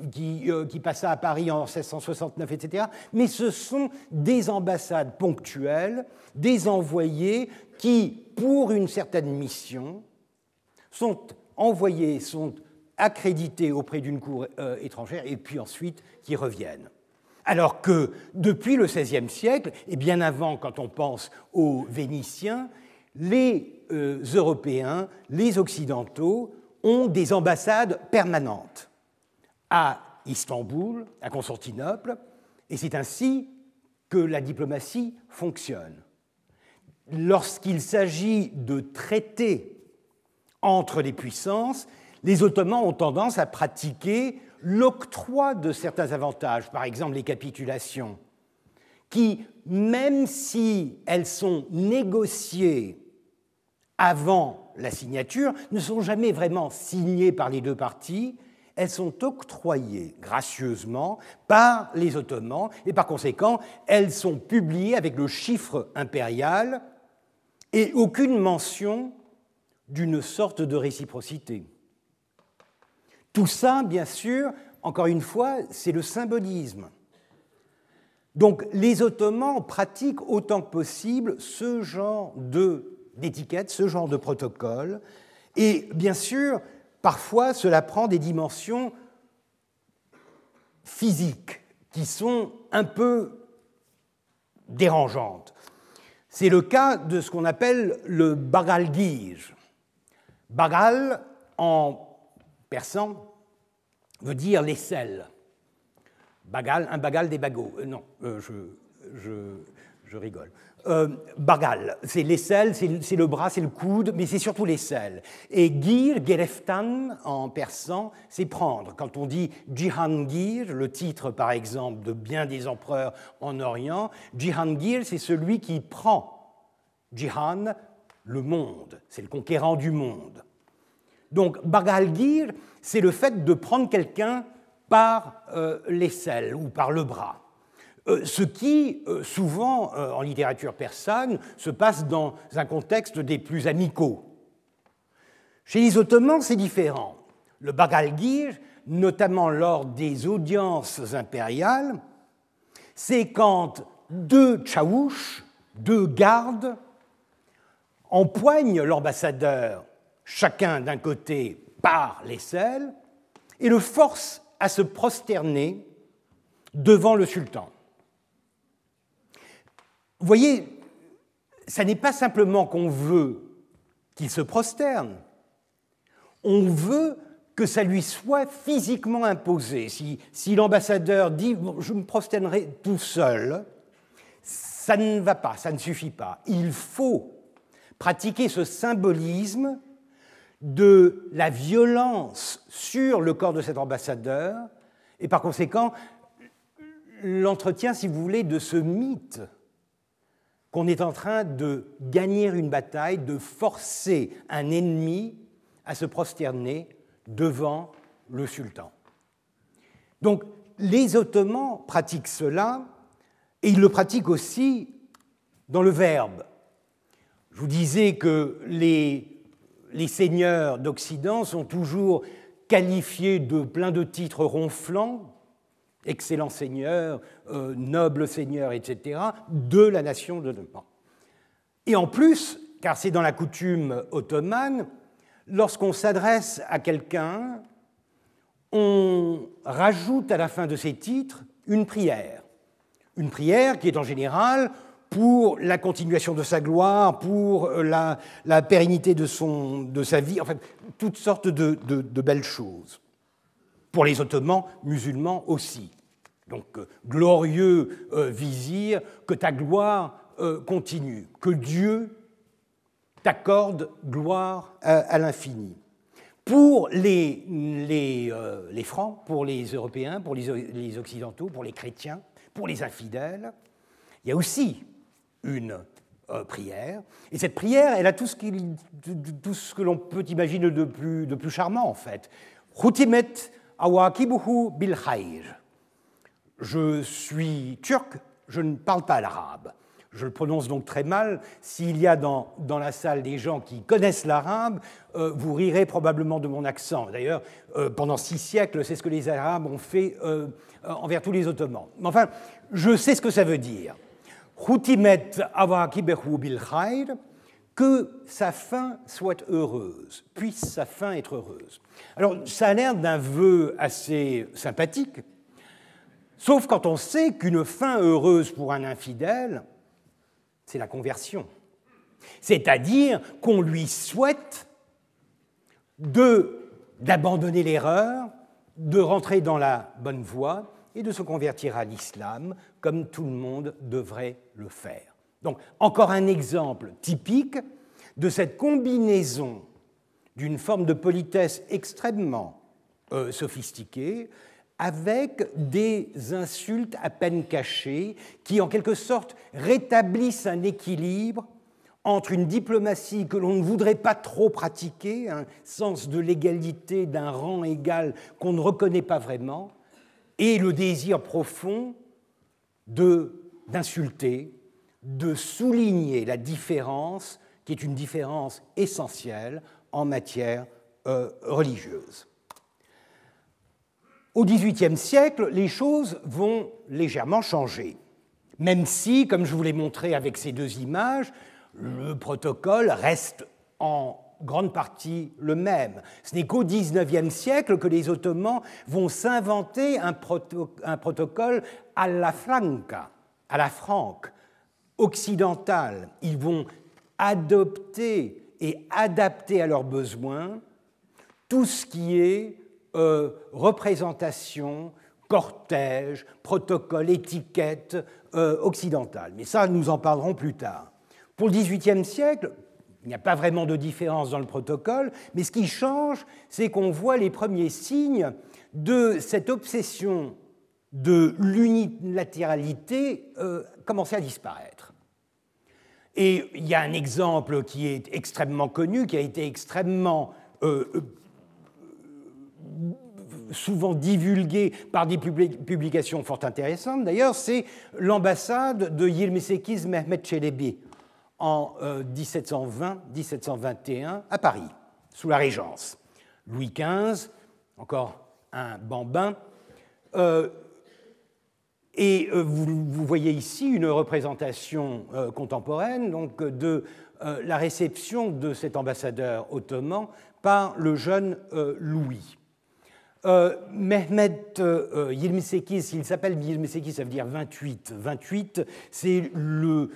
euh, qui, passa à Paris en 1669, etc. Mais ce sont des ambassades ponctuelles, des envoyés qui, pour une certaine mission, sont envoyés, sont accrédités auprès d'une cour euh, étrangère et puis ensuite qui reviennent. Alors que depuis le XVIe siècle, et bien avant quand on pense aux Vénitiens, les euh, Européens, les Occidentaux ont des ambassades permanentes à Istanbul, à Constantinople, et c'est ainsi que la diplomatie fonctionne. Lorsqu'il s'agit de traités entre les puissances, les Ottomans ont tendance à pratiquer l'octroi de certains avantages, par exemple les capitulations, qui, même si elles sont négociées avant la signature, ne sont jamais vraiment signées par les deux parties, elles sont octroyées gracieusement par les Ottomans et par conséquent, elles sont publiées avec le chiffre impérial et aucune mention d'une sorte de réciprocité. Tout ça, bien sûr, encore une fois, c'est le symbolisme. Donc les Ottomans pratiquent autant que possible ce genre d'étiquette, ce genre de protocole, et bien sûr, parfois cela prend des dimensions physiques qui sont un peu dérangeantes. C'est le cas de ce qu'on appelle le bagalgij. Bagal, en persan veut dire l'aisselle. Bagal, un bagal des bagots. Euh, non, euh, je, rigole. Euh, bagal, c'est l'aisselle, c'est le bras, c'est le coude, mais c'est surtout l'aisselle. Et gir, gereftan, en persan, c'est prendre. Quand on dit Jihangir, le titre par exemple de bien des empereurs en Orient, Jihangir, c'est celui qui prend. Jihan, le monde, c'est le conquérant du monde. Donc Bagalgir, c'est le fait de prendre quelqu'un par euh, l'aisselle ou par le bras. Euh, ce qui, euh, souvent en littérature persane, se passe dans un contexte des plus amicaux. Chez les Ottomans, c'est différent. Le Bagalgir, notamment lors des audiences impériales, c'est quand deux tchaouches, deux gardes, empoignent l'ambassadeur chacun d'un côté par l'aisselle, et le force à se prosterner devant le sultan. Vous voyez, ça n'est pas simplement qu'on veut qu'il se prosterne, on veut que ça lui soit physiquement imposé. Si, l'ambassadeur dit je me prosternerai tout seul, ça ne va pas, ça ne suffit pas. Il faut pratiquer ce symbolisme de la violence sur le corps de cet ambassadeur et par conséquent l'entretien, si vous voulez, de ce mythe qu'on est en train de gagner une bataille, de forcer un ennemi à se prosterner devant le sultan. Donc les Ottomans pratiquent cela et ils le pratiquent aussi dans le verbe. Je vous disais que les seigneurs d'Occident sont toujours qualifiés de plein de titres ronflants, excellent seigneur, euh, noble seigneur, etc., de la nation de Neumann. Et en plus, car c'est dans la coutume ottomane, lorsqu'on s'adresse à quelqu'un, on rajoute à la fin de ses titres une prière. Une prière qui est en général pour la continuation de sa gloire, pour euh, la, pérennité de, sa vie, en fait, toutes sortes de, belles choses. Pour les Ottomans musulmans aussi. Donc, euh, glorieux euh, vizir, que ta gloire continue, que Dieu t'accorde gloire à, l'infini. Pour les, les, Francs, pour les Européens, pour les Occidentaux, pour les chrétiens, pour les infidèles, il y a aussi une euh, prière. Et cette prière, elle a tout ce, tout ce que l'on peut imaginer de plus, de plus charmant, en fait. Je suis turc, je ne parle pas l'arabe. Je le prononce donc très mal. S'il y a dans, dans, la salle des gens qui connaissent l'arabe, euh, vous rirez probablement de mon accent. D'ailleurs, euh, pendant six siècles, c'est ce que les Arabes ont fait envers tous les Ottomans. Mais enfin, je sais ce que ça veut dire que sa fin soit heureuse, puisse sa fin être heureuse. Alors, ça a l'air d'un vœu assez sympathique, sauf quand on sait qu'une fin heureuse pour un infidèle, c'est la conversion. C'est-à-dire qu'on lui souhaite d'abandonner l'erreur, de rentrer dans la bonne voie et de se convertir à l'islam, comme tout le monde devrait le faire. Donc, encore un exemple typique de cette combinaison d'une forme de politesse extrêmement euh, sophistiquée avec des insultes à peine cachées qui, en quelque sorte, rétablissent un équilibre entre une diplomatie que l'on ne voudrait pas trop pratiquer, un sens de l'égalité d'un rang égal qu'on ne reconnaît pas vraiment, et le désir profond d'insulter, de, souligner la différence, qui est une différence essentielle en matière euh, religieuse. Au XVIIIe siècle, les choses vont légèrement changer, même si, comme je vous l'ai montré avec ces deux images, le protocole reste en grande partie le même. Ce n'est qu'au XIXe siècle que les Ottomans vont s'inventer un, protocole à la franca, à la franque, occidental. Ils vont adopter et adapter à leurs besoins tout ce qui est euh, représentation, cortège, protocole, étiquette euh, occidentale. Mais ça, nous en parlerons plus tard. Pour le XVIIIe siècle, il n'y a pas vraiment de différence dans le protocole, mais ce qui change, c'est qu'on voit les premiers signes de cette obsession de l'unilatéralité euh, commencer à disparaître. Et il y a un exemple qui est extrêmement connu, qui a été extrêmement euh, euh, souvent divulgué par des publications fort intéressantes. D'ailleurs, c'est l'ambassade de Yilmisekiz Mehmet Çelebi en 1720-1721 euh, à Paris, sous la Régence. Louis XV, encore un bambin, et euh, vous, voyez ici une représentation contemporaine donc, de la réception de cet ambassadeur ottoman par le jeune Louis. Euh, Mehmet euh, Yilmisekiz, il s'appelle Yilmisekiz, ça veut dire 28. 28, c'est le,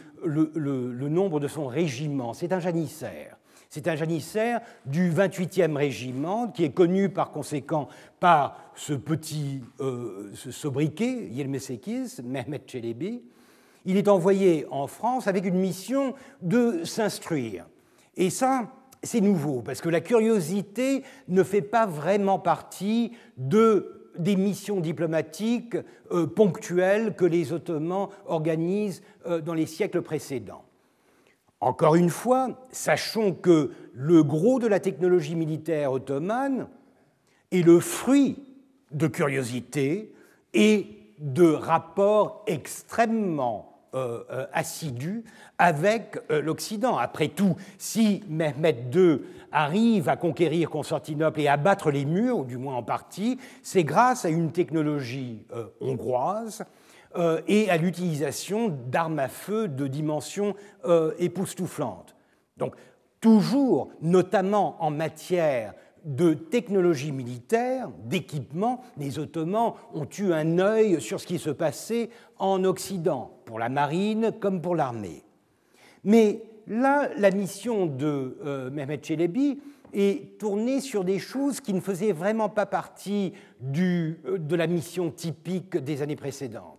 nombre de son régiment. C'est un janissaire. C'est un janissaire du 28e régiment qui est connu par conséquent par ce petit euh, sobriquet, Yilmisekiz, Mehmet Çelebi. Il est envoyé en France avec une mission de s'instruire. Et ça, c'est nouveau, parce que la curiosité ne fait pas vraiment partie de, des missions diplomatiques euh, ponctuelles que les Ottomans organisent euh, dans les siècles précédents. Encore une fois, sachons que le gros de la technologie militaire ottomane est le fruit de curiosité et de rapports extrêmement euh, euh, assidu avec euh, l'Occident. Après tout, si Mehmet II arrive à conquérir Constantinople et à battre les murs, ou du moins en partie, c'est grâce à une technologie hongroise et à l'utilisation d'armes à feu de dimension époustouflante. Donc, toujours, notamment en matière de technologie militaire, d'équipement, les Ottomans ont eu un œil sur ce qui se passait en Occident, pour la marine comme pour l'armée. Mais là, la mission de euh, Mehmet Çelebi est tournée sur des choses qui ne faisaient vraiment pas partie euh, de la mission typique des années précédentes.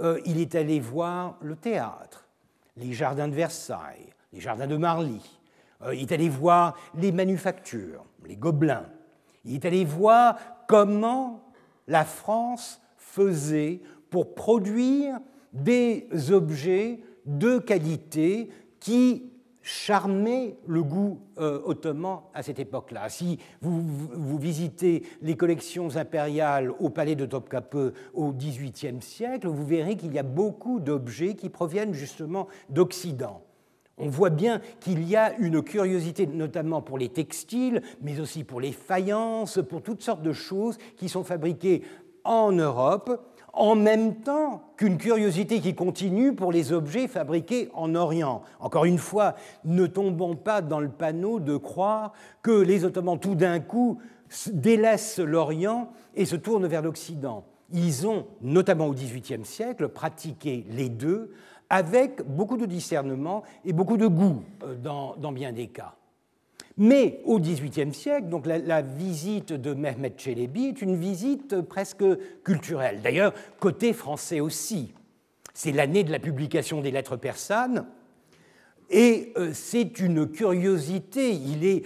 Euh, il est allé voir le théâtre, les jardins de Versailles, les jardins de Marly. Euh, il est allé voir les manufactures, les gobelins. Il est allé voir comment la France faisait pour produire des objets de qualité qui charmaient le goût euh, ottoman à cette époque-là. Si vous, vous, visitez les collections impériales au palais de Topkapi au XVIIIe siècle, vous verrez qu'il y a beaucoup d'objets qui proviennent justement d'Occident. On voit bien qu'il y a une curiosité, notamment pour les textiles, mais aussi pour les faïences, pour toutes sortes de choses qui sont fabriquées en Europe, en même temps qu'une curiosité qui continue pour les objets fabriqués en Orient. Encore une fois, ne tombons pas dans le panneau de croire que les Ottomans, tout d'un coup, délaissent l'Orient et se tournent vers l'Occident. Ils ont, notamment au XVIIIe siècle, pratiqué les deux avec beaucoup de discernement et beaucoup de goût euh, dans, bien des cas. Mais au XVIIIe siècle, donc la, visite de Mehmet Çelebi est une visite presque culturelle. D'ailleurs, côté français aussi. C'est l'année de la publication des lettres persanes, et euh, c'est une curiosité. Il est,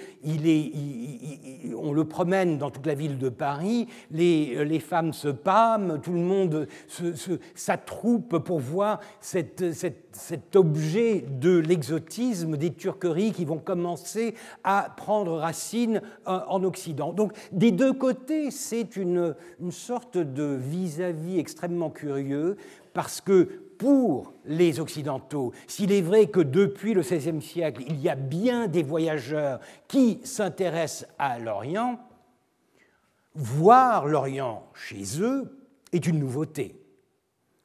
on le promène dans toute la ville de Paris, les, euh, femmes se pâment, tout le monde s'attroupe pour voir cet, objet de l'exotisme, des turqueries qui vont commencer à prendre racine euh, en Occident. Donc des deux côtés, c'est une, sorte de vis-à-vis -vis extrêmement curieux parce que pour les Occidentaux, s'il est vrai que depuis le XVIe siècle, il y a bien des voyageurs qui s'intéressent à l'Orient, voir l'Orient chez eux est une nouveauté.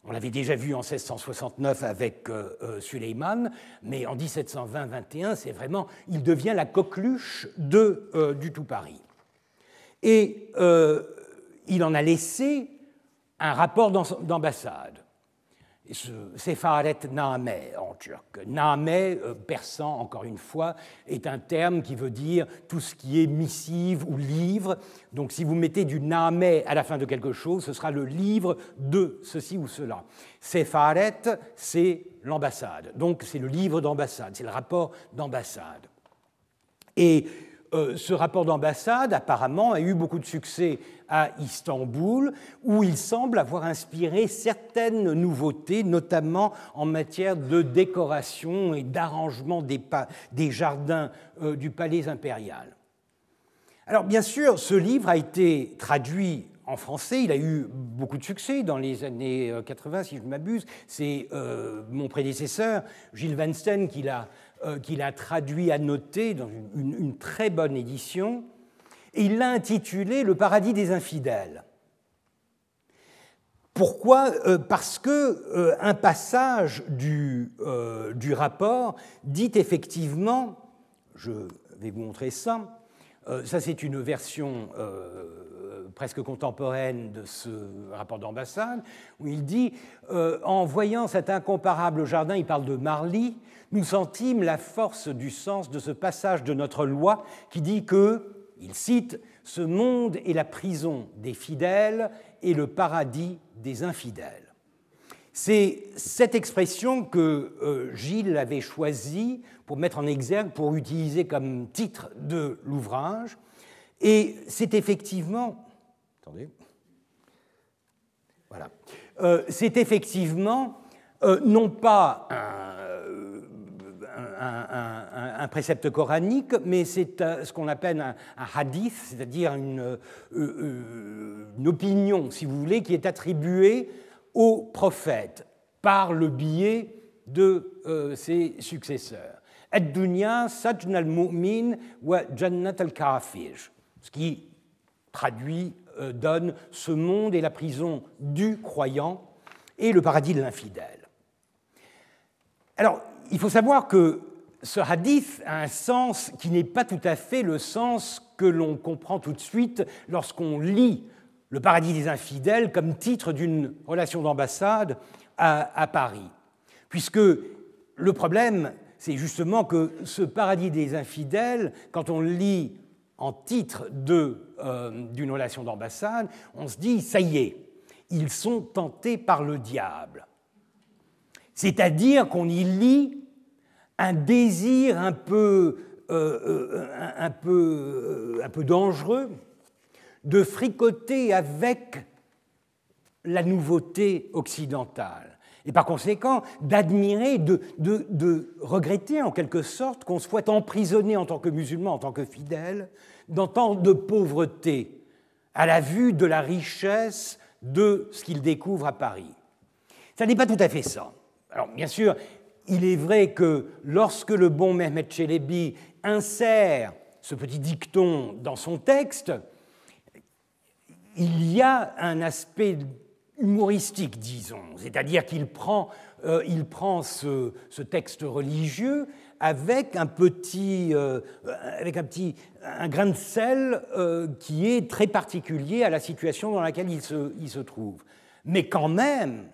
On l'avait déjà vu en 1669 avec euh, euh, Suleiman, mais en 1720-21, c'est vraiment, il devient la coqueluche euh, du tout Paris. Et il en a laissé un rapport d'ambassade Sefaret Name en turc. Name, euh, persan encore une fois, est un terme qui veut dire tout ce qui est missive ou livre. Donc si vous mettez du Name à la fin de quelque chose, ce sera le livre de ceci ou cela. Sefaret, c'est l'ambassade. Donc c'est le livre d'ambassade, c'est le rapport d'ambassade. Et euh, ce rapport d'ambassade, apparemment, a eu beaucoup de succès à Istanbul, où il semble avoir inspiré certaines nouveautés, notamment en matière de décoration et d'arrangement des, jardins euh, du palais impérial. Alors, bien sûr, ce livre a été traduit en français, il a eu beaucoup de succès dans les années 80, euh, si je ne m'abuse. C'est mon prédécesseur, Gilles Weinstein, qui l'a euh, qu'il a traduit, annoté dans une, très bonne édition, et il l'a intitulé Le paradis des infidèles. Pourquoi? Euh, Parce que euh, un passage du, du, rapport dit effectivement, je vais vous montrer ça, ça c'est une version presque contemporaine de ce rapport d'ambassade, où il dit, en voyant cet incomparable jardin, il parle de Marly, nous sentîmes la force du sens de ce passage de notre loi qui dit que, il cite, ce monde est la prison des fidèles et le paradis des infidèles. C'est cette expression que euh, Gilles avait choisie pour mettre en exergue, pour utiliser comme titre de l'ouvrage. Et c'est effectivement. Attendez. Voilà. Euh, c'est effectivement euh, non pas un un, précepte coranique, mais c'est euh, ce qu'on appelle un, hadith, c'est-à-dire une, euh, euh, une, opinion, si vous voulez, qui est attribuée au prophète par le biais de ses successeurs. Ad-dunya sajn al-mu'min wa jannat al-kafir, ce qui traduit, donne ce monde est la prison du croyant et le paradis de l'infidèle. Alors, il faut savoir que ce hadith a un sens qui n'est pas tout à fait le sens que l'on comprend tout de suite lorsqu'on lit le paradis des infidèles comme titre d'une relation d'ambassade à, Paris. Puisque le problème, c'est justement que ce paradis des infidèles, quand on lit en titre euh, d'une relation d'ambassade, on se dit, ça y est, ils sont tentés par le diable. C'est-à-dire qu'on y lit un désir un peu, euh, un, peu, un peu dangereux de fricoter avec la nouveauté occidentale. Et par conséquent, d'admirer, de, de, regretter en quelque sorte qu'on soit emprisonné en tant que musulman, en tant que fidèle, dans tant de pauvreté, à la vue de la richesse de ce qu'il découvre à Paris. Ça n'est pas tout à fait ça. Alors, bien sûr, il est vrai que lorsque le bon Mehmet Chelebi insère ce petit dicton dans son texte, il y a un aspect humoristique, disons, c'est-à-dire qu'il prend, euh, il prend ce, texte religieux avec un petit, euh, avec un petit, un grain de sel euh, qui est très particulier à la situation dans laquelle il se, il se trouve. Mais quand même,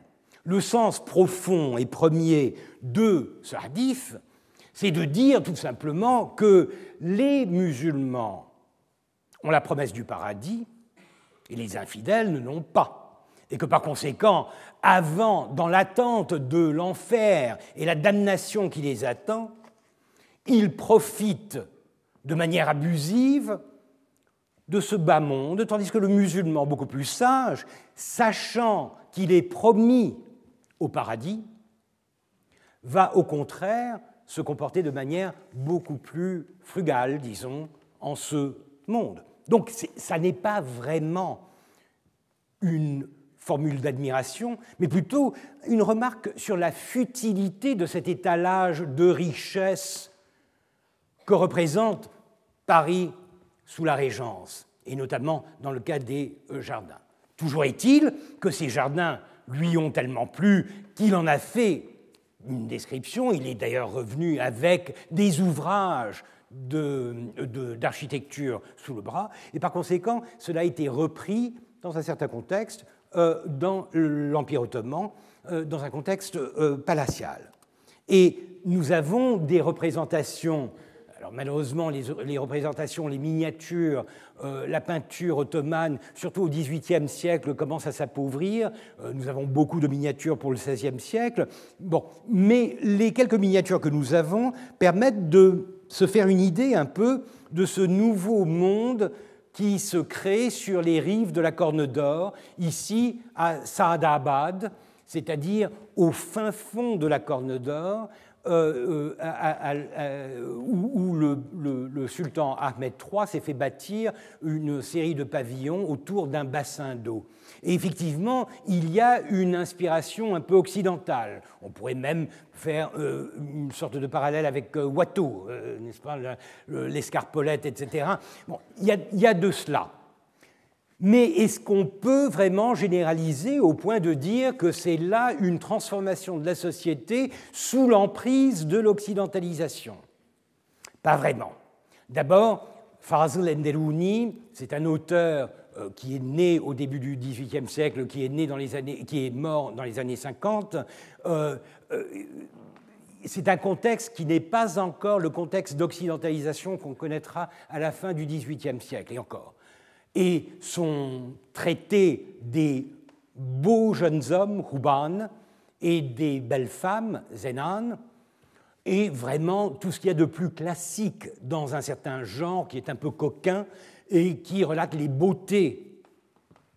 le sens profond et premier de ce hadith, c'est de dire tout simplement que les musulmans ont la promesse du paradis et les infidèles ne l'ont pas. Et que par conséquent, avant, dans l'attente de l'enfer et la damnation qui les attend, ils profitent de manière abusive de ce bas monde, tandis que le musulman, beaucoup plus sage, sachant qu'il est promis au paradis, va au contraire se comporter de manière beaucoup plus frugale, disons, en ce monde. Donc ça n'est pas vraiment une formule d'admiration, mais plutôt une remarque sur la futilité de cet étalage de richesse que représente Paris sous la Régence, et notamment dans le cas des euh, jardins. Toujours est-il que ces jardins lui ont tellement plu qu'il en a fait une description, il est d'ailleurs revenu avec des ouvrages d'architecture sous le bras, et par conséquent, cela a été repris dans un certain contexte euh, dans l'Empire ottoman, euh, dans un contexte euh, palatial. Et nous avons des représentations alors malheureusement, les, représentations, les miniatures, la peinture ottomane, surtout au XVIIIe siècle, commencent à s'appauvrir. nous avons beaucoup de miniatures pour le XVIe siècle. Bon, mais les quelques miniatures que nous avons permettent de se faire une idée un peu de ce nouveau monde qui se crée sur les rives de la Corne d'Or, ici à Saadabad, c'est-à-dire au fin fond de la Corne d'Or, euh, euh, où, le, sultan Ahmed III s'est fait bâtir une série de pavillons autour d'un bassin d'eau. Et effectivement, il y a une inspiration un peu occidentale. On pourrait même faire euh, une sorte de parallèle avec Watteau, n'est-ce pas, l'escarpolette, etc. Bon, il y a de cela. Mais est-ce qu'on peut vraiment généraliser au point de dire que c'est là une transformation de la société sous l'emprise de l'occidentalisation? Pas vraiment. D'abord, Fazl Enderouni, c'est un auteur euh, qui est né au début du XVIIIe siècle, qui est, né dans les années, qui est mort dans les années 50. Euh, euh, c'est un contexte qui n'est pas encore le contexte d'occidentalisation qu'on connaîtra à la fin du XVIIIe siècle, et encore et son traité des beaux jeunes hommes, Huban, et des belles femmes, Zenan, est vraiment tout ce qu'il y a de plus classique dans un certain genre qui est un peu coquin et qui relate les beautés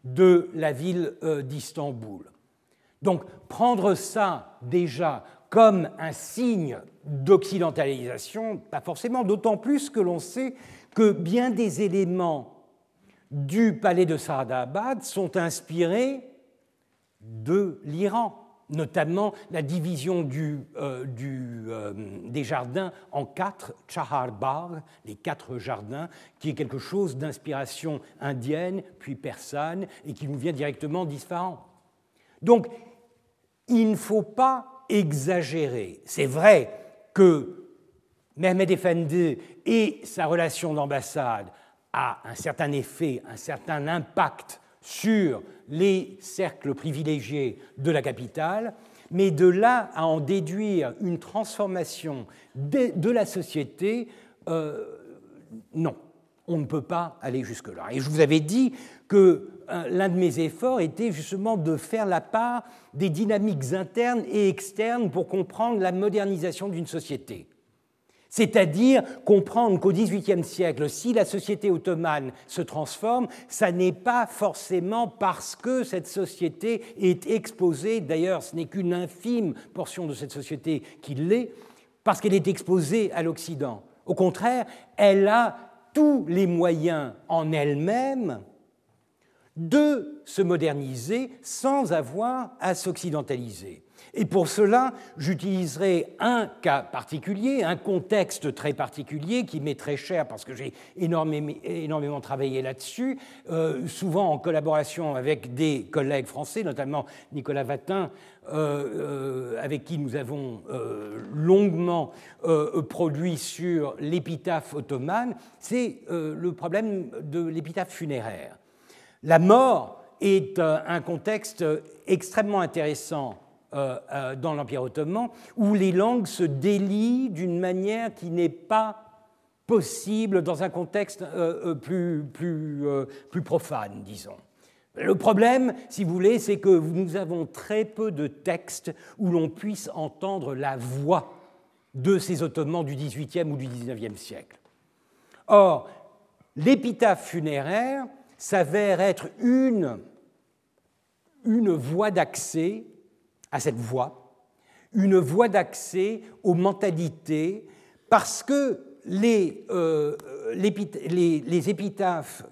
de la ville euh, d'Istanbul. Donc prendre ça déjà comme un signe d'occidentalisation, pas forcément, d'autant plus que l'on sait que bien des éléments du palais de Saadabad sont inspirés de l'Iran, notamment la division euh, euh, des jardins en quatre Chahar les quatre jardins, qui est quelque chose d'inspiration indienne, puis persane, et qui nous vient directement d'Isfahan. Donc, il ne faut pas exagérer. C'est vrai que Mehmed Efendi et sa relation d'ambassade a un certain effet, un certain impact sur les cercles privilégiés de la capitale, mais de là à en déduire une transformation de, la société, euh, non. on ne peut pas aller jusque-là. Et je vous avais dit que euh, l'un de mes efforts était justement de faire la part des dynamiques internes et externes pour comprendre la modernisation d'une société. C'est-à-dire comprendre qu'au XVIIIe siècle, si la société ottomane se transforme, ça n'est pas forcément parce que cette société est exposée, d'ailleurs ce n'est qu'une infime portion de cette société qui l'est, parce qu'elle est exposée à l'Occident. Au contraire, elle a tous les moyens en elle-même de se moderniser sans avoir à s'occidentaliser. Et pour cela, j'utiliserai un cas particulier, un contexte très particulier qui m'est très cher parce que j'ai énormément, travaillé là-dessus, euh, souvent en collaboration avec des collègues français, notamment Nicolas Vatin, euh, euh, avec qui nous avons longuement produit sur l'épitaphe ottomane, c'est le problème de l'épitaphe funéraire. La mort est un contexte extrêmement intéressant dans l'Empire ottoman, où les langues se délient d'une manière qui n'est pas possible dans un contexte euh, plus, plus, plus profane, disons. Le problème, si vous voulez, c'est que nous avons très peu de textes où l'on puisse entendre la voix de ces Ottomans du XVIIIe ou du XIXe siècle. Or, l'épitaphe funéraire s'avère être une, une voie d'accès à cette voie, une voie d'accès aux mentalités, parce que les, euh, épitaphes,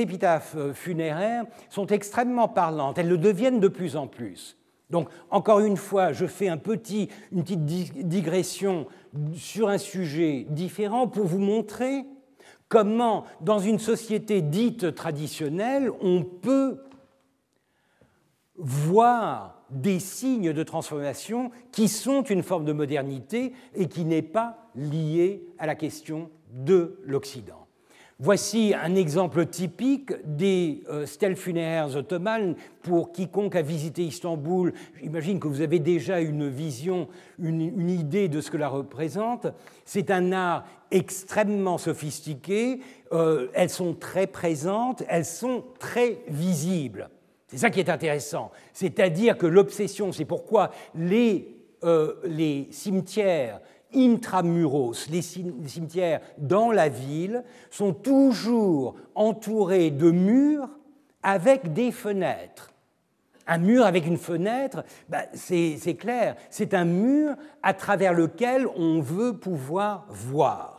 épitaphes funéraires sont extrêmement parlantes, elles le deviennent de plus en plus. Donc, encore une fois, je fais un petit, une petite digression sur un sujet différent pour vous montrer comment, dans une société dite traditionnelle, on peut voir des signes de transformation qui sont une forme de modernité et qui n'est pas liée à la question de l'Occident. Voici un exemple typique des euh, stèles funéraires ottomanes. Pour quiconque a visité Istanbul, j'imagine que vous avez déjà une vision, une, idée de ce que la représente. C'est un art extrêmement sophistiqué, euh, elles sont très présentes, elles sont très visibles. C'est ça qui est intéressant. C'est-à-dire que l'obsession, c'est pourquoi les, euh, cimetières intramuros, les cimetières dans la ville, sont toujours entourés de murs avec des fenêtres. Un mur avec une fenêtre, bah, c'est clair, c'est un mur à travers lequel on veut pouvoir voir.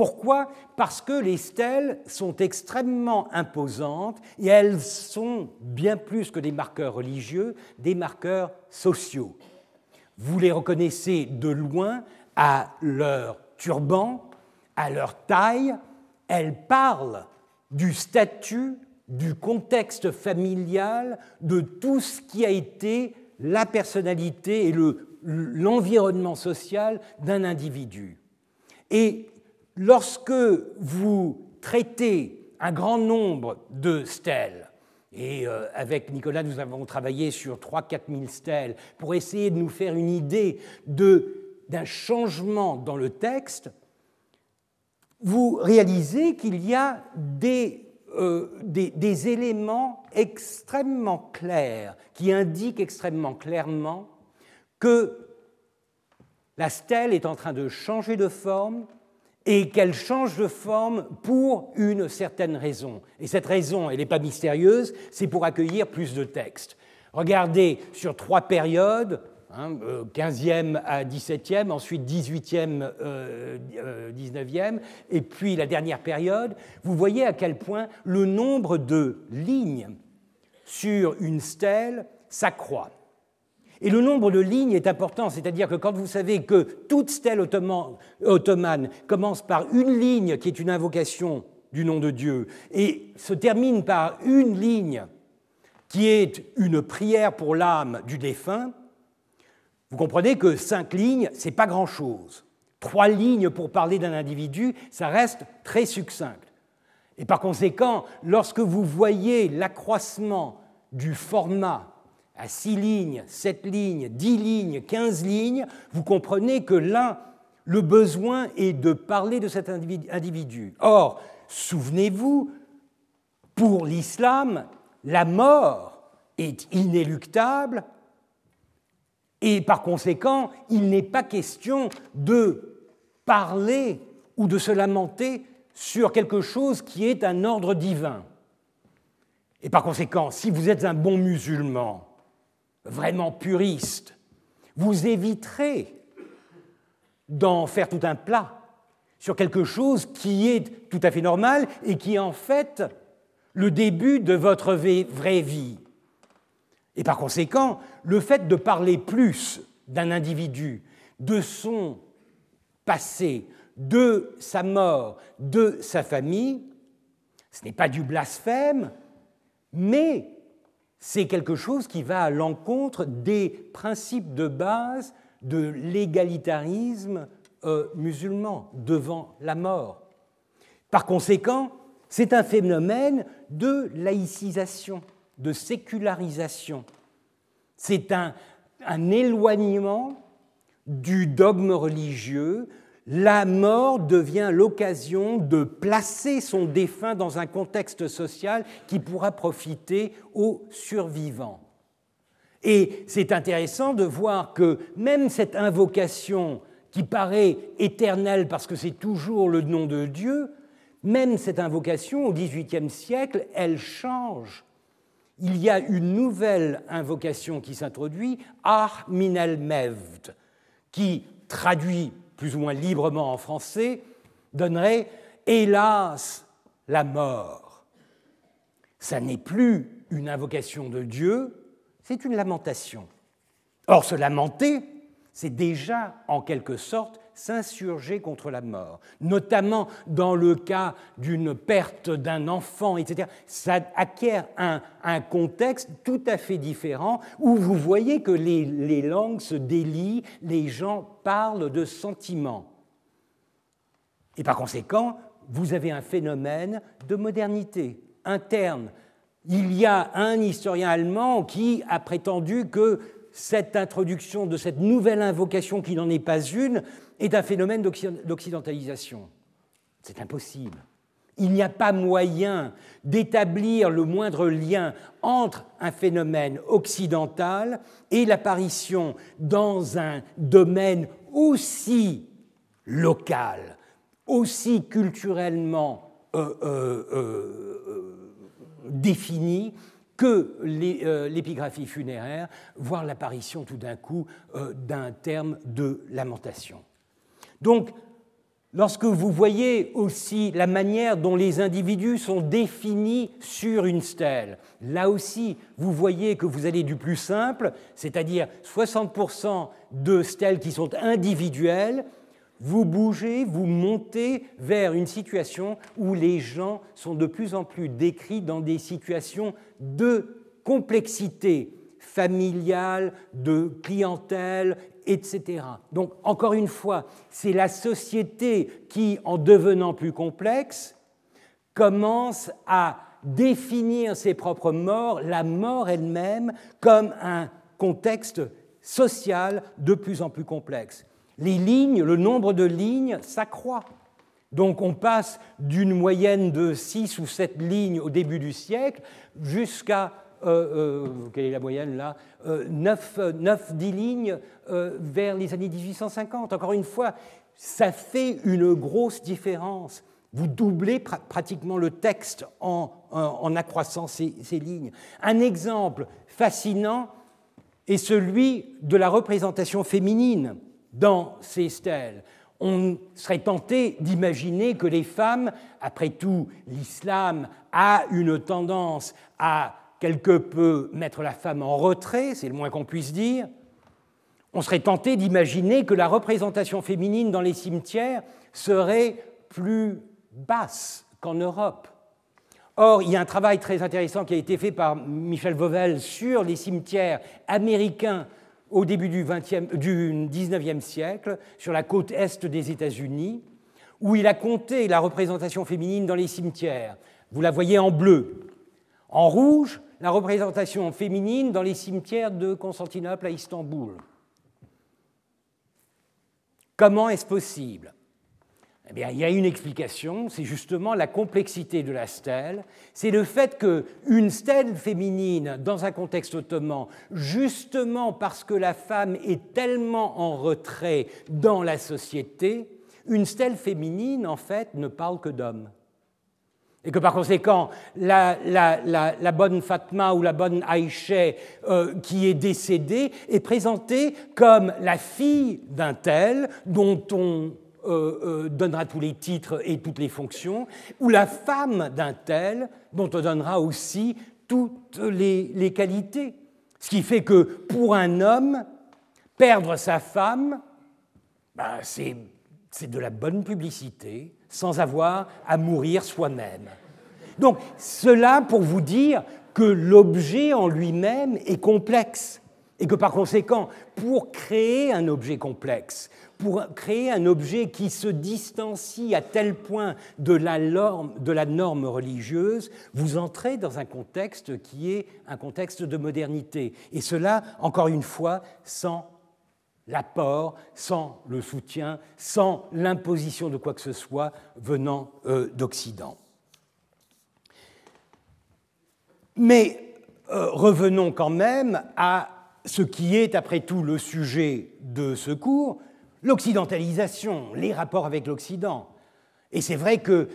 Pourquoi? Parce que les stèles sont extrêmement imposantes et elles sont bien plus que des marqueurs religieux, des marqueurs sociaux. Vous les reconnaissez de loin à leur turban, à leur taille, elles parlent du statut, du contexte familial, de tout ce qui a été la personnalité et l'environnement social d'un individu. Et lorsque vous traitez un grand nombre de stèles, et euh, avec Nicolas, nous avons travaillé sur 3-4 000 stèles pour essayer de nous faire une idée d'un changement dans le texte, vous réalisez qu'il y a euh, des, des, éléments extrêmement clairs qui indiquent extrêmement clairement que la stèle est en train de changer de forme, et qu'elle change de forme pour une certaine raison. Et cette raison, elle n'est pas mystérieuse, c'est pour accueillir plus de textes. Regardez sur trois périodes, 15e hein, euh, à 17e, ensuite 18e, 19e, et puis la dernière période, vous voyez à quel point le nombre de lignes sur une stèle s'accroît. Et le nombre de lignes est important, c'est-à-dire que quand vous savez que toute stèle ottomane commence par une ligne qui est une invocation du nom de Dieu et se termine par une ligne qui est une prière pour l'âme du défunt, vous comprenez que cinq lignes, c'est pas grand-chose. Trois lignes pour parler d'un individu, ça reste très succinct. Et par conséquent, lorsque vous voyez l'accroissement du format à 6 lignes, 7 lignes, 10 lignes, 15 lignes, vous comprenez que là, le besoin est de parler de cet individu. Or, souvenez-vous, pour l'islam, la mort est inéluctable et par conséquent, il n'est pas question de parler ou de se lamenter sur quelque chose qui est un ordre divin. Et par conséquent, si vous êtes un bon musulman, vraiment puriste, vous éviterez d'en faire tout un plat sur quelque chose qui est tout à fait normal et qui est en fait le début de votre vraie vie. Et par conséquent, le fait de parler plus d'un individu, de son passé, de sa mort, de sa famille, ce n'est pas du blasphème, mais c'est quelque chose qui va à l'encontre des principes de base de l'égalitarisme euh, musulman devant la mort. Par conséquent, c'est un phénomène de laïcisation, de sécularisation. C'est un, un éloignement du dogme religieux, la mort devient l'occasion de placer son défunt dans un contexte social qui pourra profiter aux survivants. Et c'est intéressant de voir que même cette invocation qui paraît éternelle parce que c'est toujours le nom de Dieu, même cette invocation au XVIIIe siècle, elle change. Il y a une nouvelle invocation qui s'introduit, Ar minel mevd, qui traduit plus ou moins librement en français, donnerait Hélas, la mort. Ça n'est plus une invocation de Dieu, c'est une lamentation. Or, se lamenter, c'est déjà en quelque sorte s'insurger contre la mort, notamment dans le cas d'une perte d'un enfant, etc. Ça acquiert un, contexte tout à fait différent où vous voyez que les, les langues se délient, les gens parlent de sentiments. Et par conséquent, vous avez un phénomène de modernité interne. Il y a un historien allemand qui a prétendu que cette introduction de cette nouvelle invocation qui n'en est pas une est un phénomène d'occidentalisation. C'est impossible. Il n'y a pas moyen d'établir le moindre lien entre un phénomène occidental et l'apparition dans un domaine aussi local, aussi culturellement euh, euh, euh, défini que l'épigraphie funéraire, voire l'apparition tout d'un coup d'un terme de lamentation. Donc, lorsque vous voyez aussi la manière dont les individus sont définis sur une stèle, là aussi, vous voyez que vous allez du plus simple, c'est-à-dire 60% de stèles qui sont individuelles, vous bougez, vous montez vers une situation où les gens sont de plus en plus décrits dans des situations de complexité familiale, de clientèle, etc. Donc, encore une fois, c'est la société qui, en devenant plus complexe, commence à définir ses propres morts, la mort elle-même, comme un contexte social de plus en plus complexe. Les lignes, le nombre de lignes s'accroît. Donc on passe d'une moyenne de 6 ou 7 lignes au début du siècle jusqu'à euh, euh, quelle est la moyenne là 9, 9, 10 lignes euh, vers les années 1850. Encore une fois, ça fait une grosse différence. Vous doublez pratiquement le texte en, en, accroissant ces, lignes. Un exemple fascinant est celui de la représentation féminine dans ces stèles. On serait tenté d'imaginer que les femmes, après tout, l'islam a une tendance à quelque peu mettre la femme en retrait, c'est le moins qu'on puisse dire, on serait tenté d'imaginer que la représentation féminine dans les cimetières serait plus basse qu'en Europe. Or, il y a un travail très intéressant qui a été fait par Michel Vauvel sur les cimetières américains au début du, 20e, du 19e siècle, sur la côte est des États-Unis, où il a compté la représentation féminine dans les cimetières. Vous la voyez en bleu. En rouge, la représentation féminine dans les cimetières de Constantinople à Istanbul. Comment est-ce possible? Eh bien, il y a une explication, c'est justement la complexité de la stèle, c'est le fait qu'une stèle féminine, dans un contexte ottoman, justement parce que la femme est tellement en retrait dans la société, une stèle féminine, en fait, ne parle que d'hommes. Et que par conséquent, la, bonne Fatma ou la bonne Aïché euh, qui est décédée est présentée comme la fille d'un tel dont on euh, euh, donnera tous les titres et toutes les fonctions, ou la femme d'un tel dont on donnera aussi toutes les, qualités. Ce qui fait que pour un homme, perdre sa femme, bah, c'est de la bonne publicité sans avoir à mourir soi-même. Donc cela pour vous dire que l'objet en lui-même est complexe et que par conséquent, pour créer un objet complexe, pour créer un objet qui se distancie à tel point de la, norme, religieuse, vous entrez dans un contexte qui est un contexte de modernité. Et cela, encore une fois, sans l'apport, sans le soutien, sans l'imposition de quoi que ce soit venant euh, d'Occident. Mais euh, revenons quand même à ce qui est, après tout, le sujet de ce cours, l'occidentalisation, les rapports avec l'Occident. Et c'est vrai que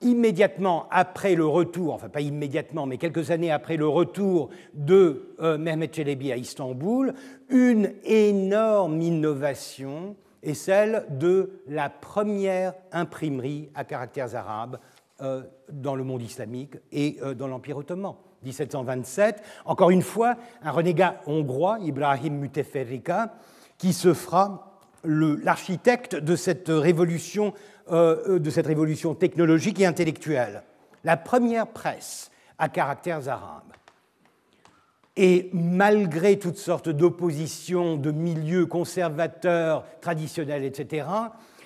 immédiatement après le retour, enfin pas immédiatement, mais quelques années après le retour de euh, Mehmet Çelebi à Istanbul, une énorme innovation est celle de la première imprimerie à caractères arabes euh, dans le monde islamique et euh, dans l'Empire ottoman. 1727, encore une fois, un renégat hongrois, Ibrahim Müteferrika, qui se fera l'architecte de cette révolution, euh, de cette révolution technologique et intellectuelle. La première presse à caractères arabes. Et malgré toutes sortes d'oppositions de milieux conservateurs, traditionnels, etc.,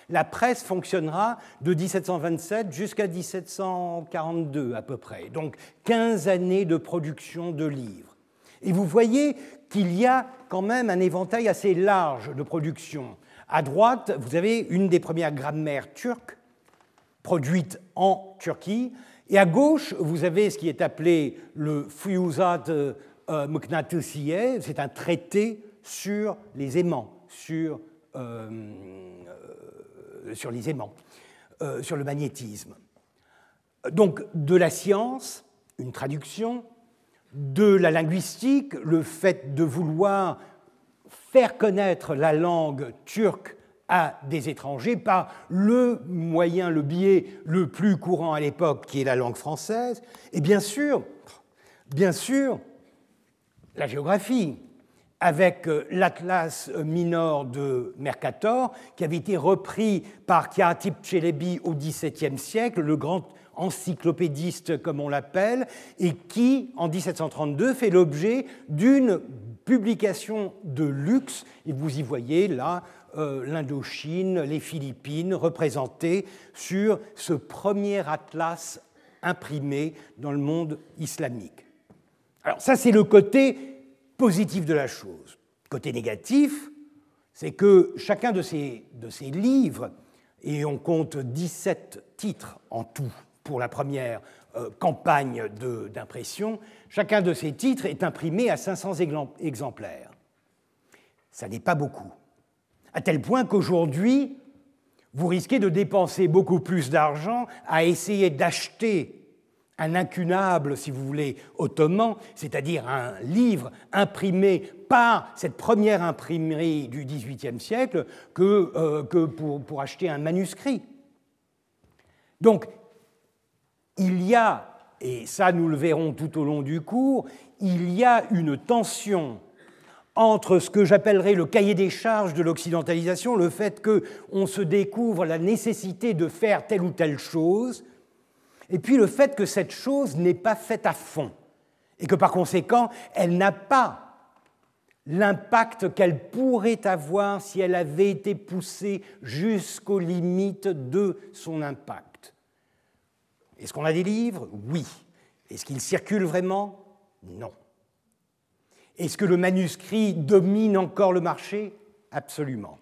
la presse fonctionnera de 1727 jusqu'à 1742 à peu près. Donc 15 années de production de livres. Et vous voyez qu'il y a quand même un éventail assez large de production. À droite, vous avez une des premières grammaires turques produites en Turquie. Et à gauche, vous avez ce qui est appelé le Fuyuzat euh, Mknatusiye, c'est un traité sur les aimants, sur, euh, euh, sur les aimants, sur le magnétisme. Donc de la science, une traduction, de la linguistique, le fait de vouloir faire connaître la langue turque à des étrangers par le moyen, le biais le plus courant à l'époque, qui est la langue française, et bien sûr, bien sûr, la géographie, avec euh, l'Atlas minor de Mercator, qui avait été repris par Khatib Çelebi au XVIIe siècle, le grand encyclopédiste comme on l'appelle, et qui, en 1732, fait l'objet d'une publication de luxe, et vous y voyez là euh, l'Indochine, les Philippines représentées sur ce premier atlas imprimé dans le monde islamique. Alors ça, c'est le côté positif de la chose. Côté négatif, c'est que chacun de ces, livres, et on compte 17 titres en tout pour la première campagne d'impression, chacun de ces titres est imprimé à 500 exemplaires. Ça n'est pas beaucoup. À tel point qu'aujourd'hui, vous risquez de dépenser beaucoup plus d'argent à essayer d'acheter un incunable, si vous voulez, ottoman, c'est-à-dire un livre imprimé par cette première imprimerie du XVIIIe siècle, que, euh, que pour, pour acheter un manuscrit. Donc, il y a, et ça nous le verrons tout au long du cours, il y a une tension entre ce que j'appellerais le cahier des charges de l'occidentalisation, le fait qu'on se découvre la nécessité de faire telle ou telle chose, et puis le fait que cette chose n'est pas faite à fond, et que par conséquent, elle n'a pas l'impact qu'elle pourrait avoir si elle avait été poussée jusqu'aux limites de son impact. Est-ce qu'on a des livres? Oui. Est-ce qu'ils circulent vraiment? Non. Est-ce que le manuscrit domine encore le marché? Absolument.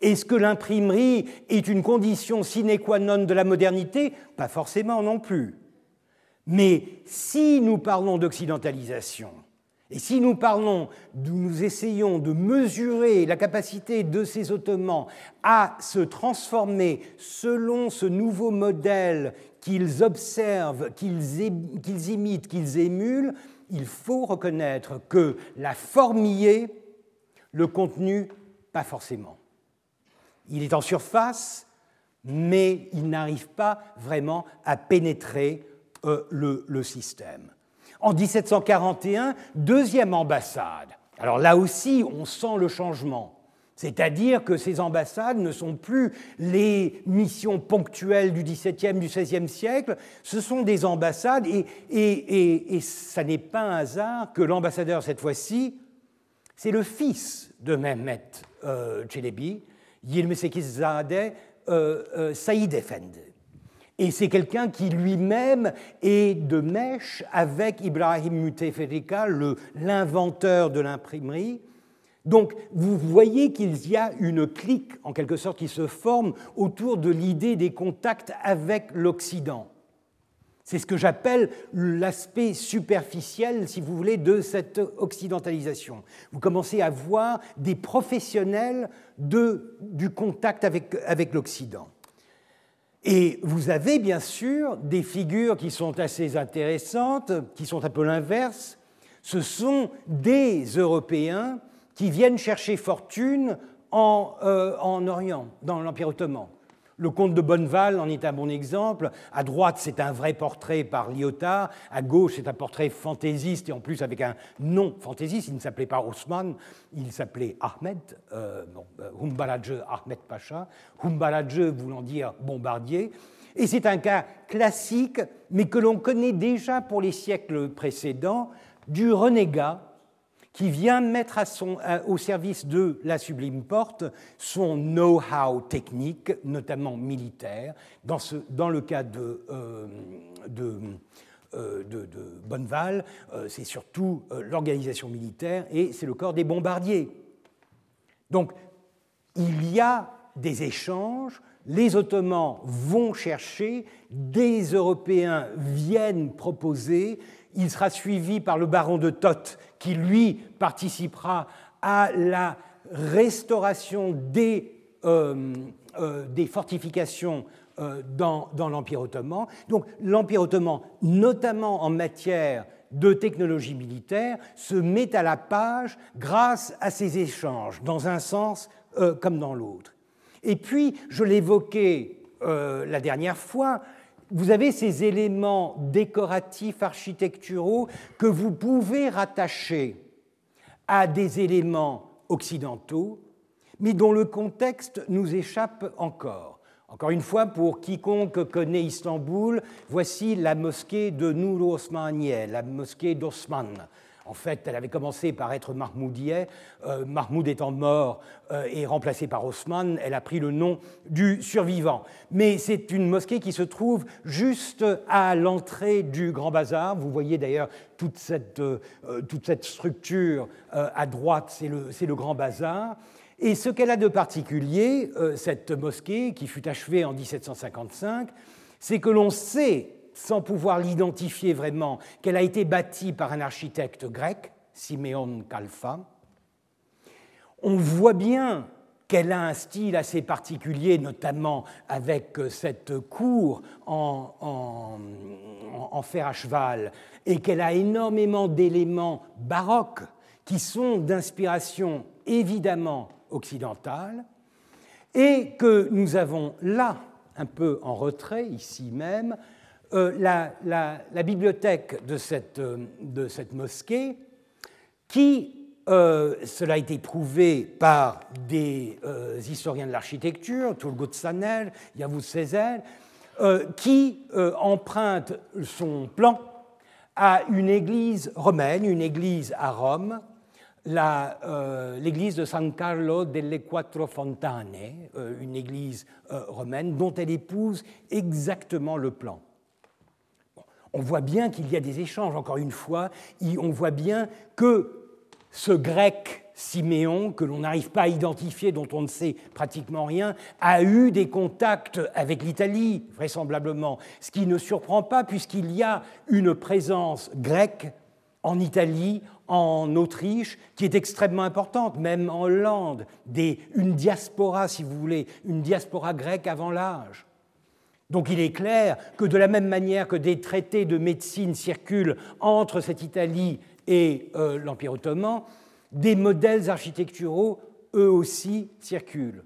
Est-ce que l'imprimerie est une condition sine qua non de la modernité? Pas forcément non plus. Mais si nous parlons d'occidentalisation, et si nous parlons, nous essayons de mesurer la capacité de ces Ottomans à se transformer selon ce nouveau modèle qu'ils observent, qu'ils imitent, qu'ils émulent, il faut reconnaître que la forme le contenu, pas forcément. Il est en surface, mais il n'arrive pas vraiment à pénétrer euh, le, système. En 1741, deuxième ambassade. Alors là aussi, on sent le changement. C'est-à-dire que ces ambassades ne sont plus les missions ponctuelles du XVIIe, du XVIe siècle, ce sont des ambassades, et, et, et, ça n'est pas un hasard que l'ambassadeur, cette fois-ci, c'est le fils de Mehmet euh, Çelebi, Yilmazekizadeh euh, euh, Efendi. Et c'est quelqu'un qui lui-même est de mèche avec Ibrahim Müteferrika, l'inventeur de l'imprimerie. Donc vous voyez qu'il y a une clique, en quelque sorte, qui se forme autour de l'idée des contacts avec l'Occident. C'est ce que j'appelle l'aspect superficiel, si vous voulez, de cette occidentalisation. Vous commencez à voir des professionnels du contact avec l'Occident. Et vous avez bien sûr des figures qui sont assez intéressantes, qui sont un peu l'inverse. Ce sont des Européens qui viennent chercher fortune en, euh, en Orient, dans l'Empire ottoman. Le comte de Bonneval en est un bon exemple. À droite, c'est un vrai portrait par Lyotard. À gauche, c'est un portrait fantaisiste et en plus avec un nom fantaisiste. Il ne s'appelait pas Osman, il s'appelait Ahmed, euh, euh Ahmed Pacha. Humbaladje voulant dire bombardier. Et c'est un cas classique, mais que l'on connaît déjà pour les siècles précédents, du renégat qui vient mettre au service de la Sublime Porte son know-how technique, notamment militaire. Dans, le cas de, euh, euh, de, Bonneval, euh, c'est surtout l'organisation militaire et c'est le corps des bombardiers. Donc, il y a des échanges, les Ottomans vont chercher, des Européens viennent proposer, il sera suivi par le baron de Toth, qui lui participera à la restauration des, euh, euh, fortifications euh, dans, dans l'Empire ottoman. Donc l'Empire ottoman, notamment en matière de technologie militaire, se met à la page grâce à ces échanges, dans un sens comme dans l'autre. Et puis, je l'évoquais la dernière fois, vous avez ces éléments décoratifs, architecturaux que vous pouvez rattacher à des éléments occidentaux, mais dont le contexte nous échappe encore. Encore une fois, pour quiconque connaît Istanbul, voici la mosquée de Nur Osmaniye, la mosquée d'Osman, en fait, elle avait commencé par être Mahmoudieh. Euh, Mahmoud étant mort euh, et remplacé par Osman, elle a pris le nom du survivant. Mais c'est une mosquée qui se trouve juste à l'entrée du Grand Bazar. Vous voyez d'ailleurs toute cette, euh, toute cette structure à droite, c'est le, le, Grand Bazar. Et ce qu'elle a de particulier, cette mosquée, qui fut achevée en 1755, c'est que l'on sait sans pouvoir l'identifier vraiment, qu'elle a été bâtie par un architecte grec, Simeon Kalfa. On voit bien qu'elle a un style assez particulier, notamment avec cette cour en, en fer à cheval, et qu'elle a énormément d'éléments baroques qui sont d'inspiration évidemment occidentale, et que nous avons là, un peu en retrait, ici même, euh, la, bibliothèque de cette, euh, mosquée, qui, euh, cela a été prouvé par des historiens de l'architecture, Turgut Sanel, Yavuz Sezer, qui emprunte son plan à une église romaine, une église à Rome, l'église de San Carlo delle Quattro Fontane, une église romaine dont elle épouse exactement le plan on voit bien qu'il y a des échanges, encore une fois, on voit bien que ce grec Siméon, que l'on n'arrive pas à identifier, dont on ne sait pratiquement rien, a eu des contacts avec l'Italie, vraisemblablement, ce qui ne surprend pas puisqu'il y a une présence grecque en Italie, en Autriche, qui est extrêmement importante, même en Hollande, une diaspora, si vous voulez, une diaspora grecque avant l'âge. Donc il est clair que de la même manière que des traités de médecine circulent entre cette Italie et euh, l'Empire ottoman, des modèles architecturaux, eux aussi, circulent.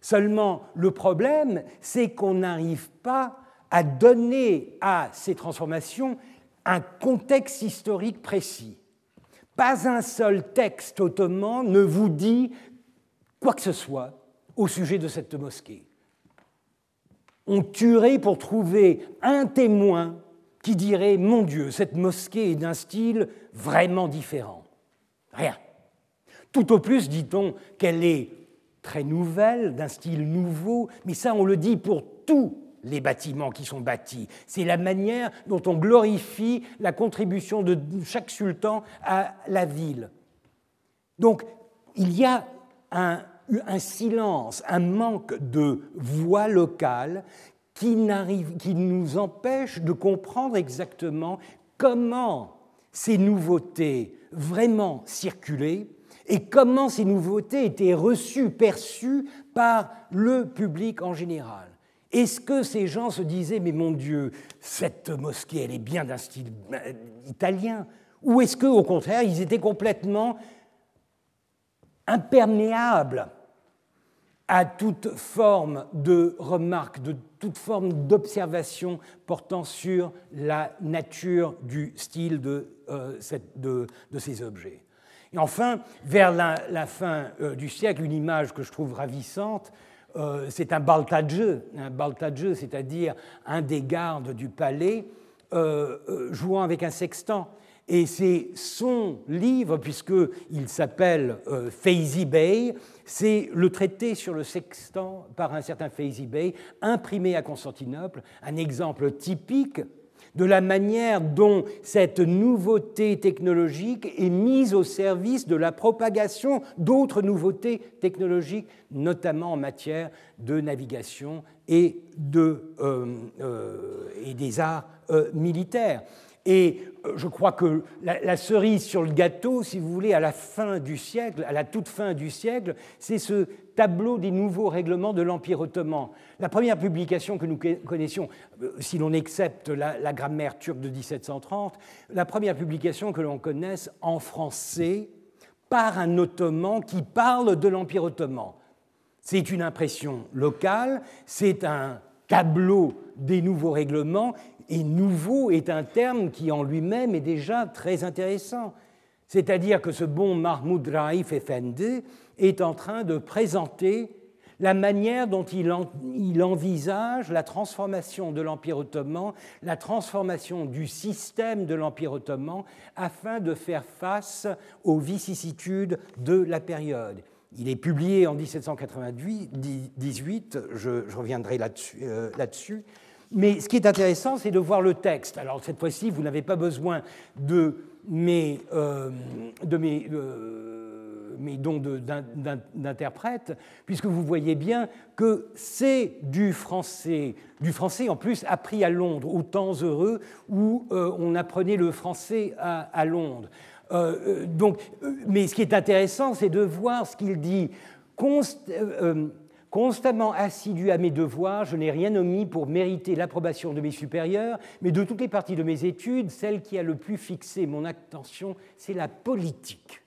Seulement, le problème, c'est qu'on n'arrive pas à donner à ces transformations un contexte historique précis. Pas un seul texte ottoman ne vous dit quoi que ce soit au sujet de cette mosquée. On tuerait pour trouver un témoin qui dirait Mon Dieu, cette mosquée est d'un style vraiment différent. Rien. Tout au plus, dit-on, qu'elle est très nouvelle, d'un style nouveau, mais ça, on le dit pour tous les bâtiments qui sont bâtis. C'est la manière dont on glorifie la contribution de chaque sultan à la ville. Donc, il y a un, un silence, un manque de voix locale qui, qui nous empêche de comprendre exactement comment ces nouveautés vraiment circulé et comment ces nouveautés étaient reçues, perçues par le public en général. Est-ce que ces gens se disaient, mais mon Dieu, cette mosquée, elle est bien d'un style euh, italien Ou est-ce qu'au contraire, ils étaient complètement imperméables à toute forme de remarque, de toute forme d'observation portant sur la nature du style de, euh, ces objets. Et enfin, vers la, fin euh, du siècle, une image que je trouve ravissante, euh, c'est un baltadjeu, un baltadjeu, c'est-à-dire un des gardes du palais jouant avec un sextant. Et c'est son livre, puisqu'il s'appelle Faizy Bey, c'est le traité sur le sextant par un certain Faizy Bey, imprimé à Constantinople, un exemple typique de la manière dont cette nouveauté technologique est mise au service de la propagation d'autres nouveautés technologiques, notamment en matière de navigation et, euh, euh, des arts euh, militaires. Et euh, je crois que la, cerise sur le gâteau, si vous voulez, à la fin du siècle, à la toute fin du siècle, c'est ce tableau des nouveaux règlements de l'Empire ottoman. La première publication que nous connaissions, euh, si l'on accepte la, grammaire turque de 1730, la première publication que l'on connaisse en français par un ottoman qui parle de l'Empire ottoman. C'est une impression locale, c'est un tableau des nouveaux règlements et nouveau est un terme qui en lui-même est déjà très intéressant. C'est-à-dire que ce bon Mahmoud Raif Effendi est en train de présenter la manière dont il, envisage la transformation de l'Empire ottoman, la transformation du système de l'Empire ottoman, afin de faire face aux vicissitudes de la période. Il est publié en 1798, je, reviendrai là-dessus, euh, mais ce qui est intéressant, c'est de voir le texte. Alors cette fois-ci, vous n'avez pas besoin de mes, euh, euh, dons d'interprète, puisque vous voyez bien que c'est du français, du français en plus appris à Londres, aux temps heureux où euh, on apprenait le français à, Londres. donc, mais ce qui est intéressant, c'est de voir ce qu'il dit. Constamment assidu à mes devoirs, je n'ai rien omis pour mériter l'approbation de mes supérieurs, mais de toutes les parties de mes études, celle qui a le plus fixé mon attention, c'est la politique.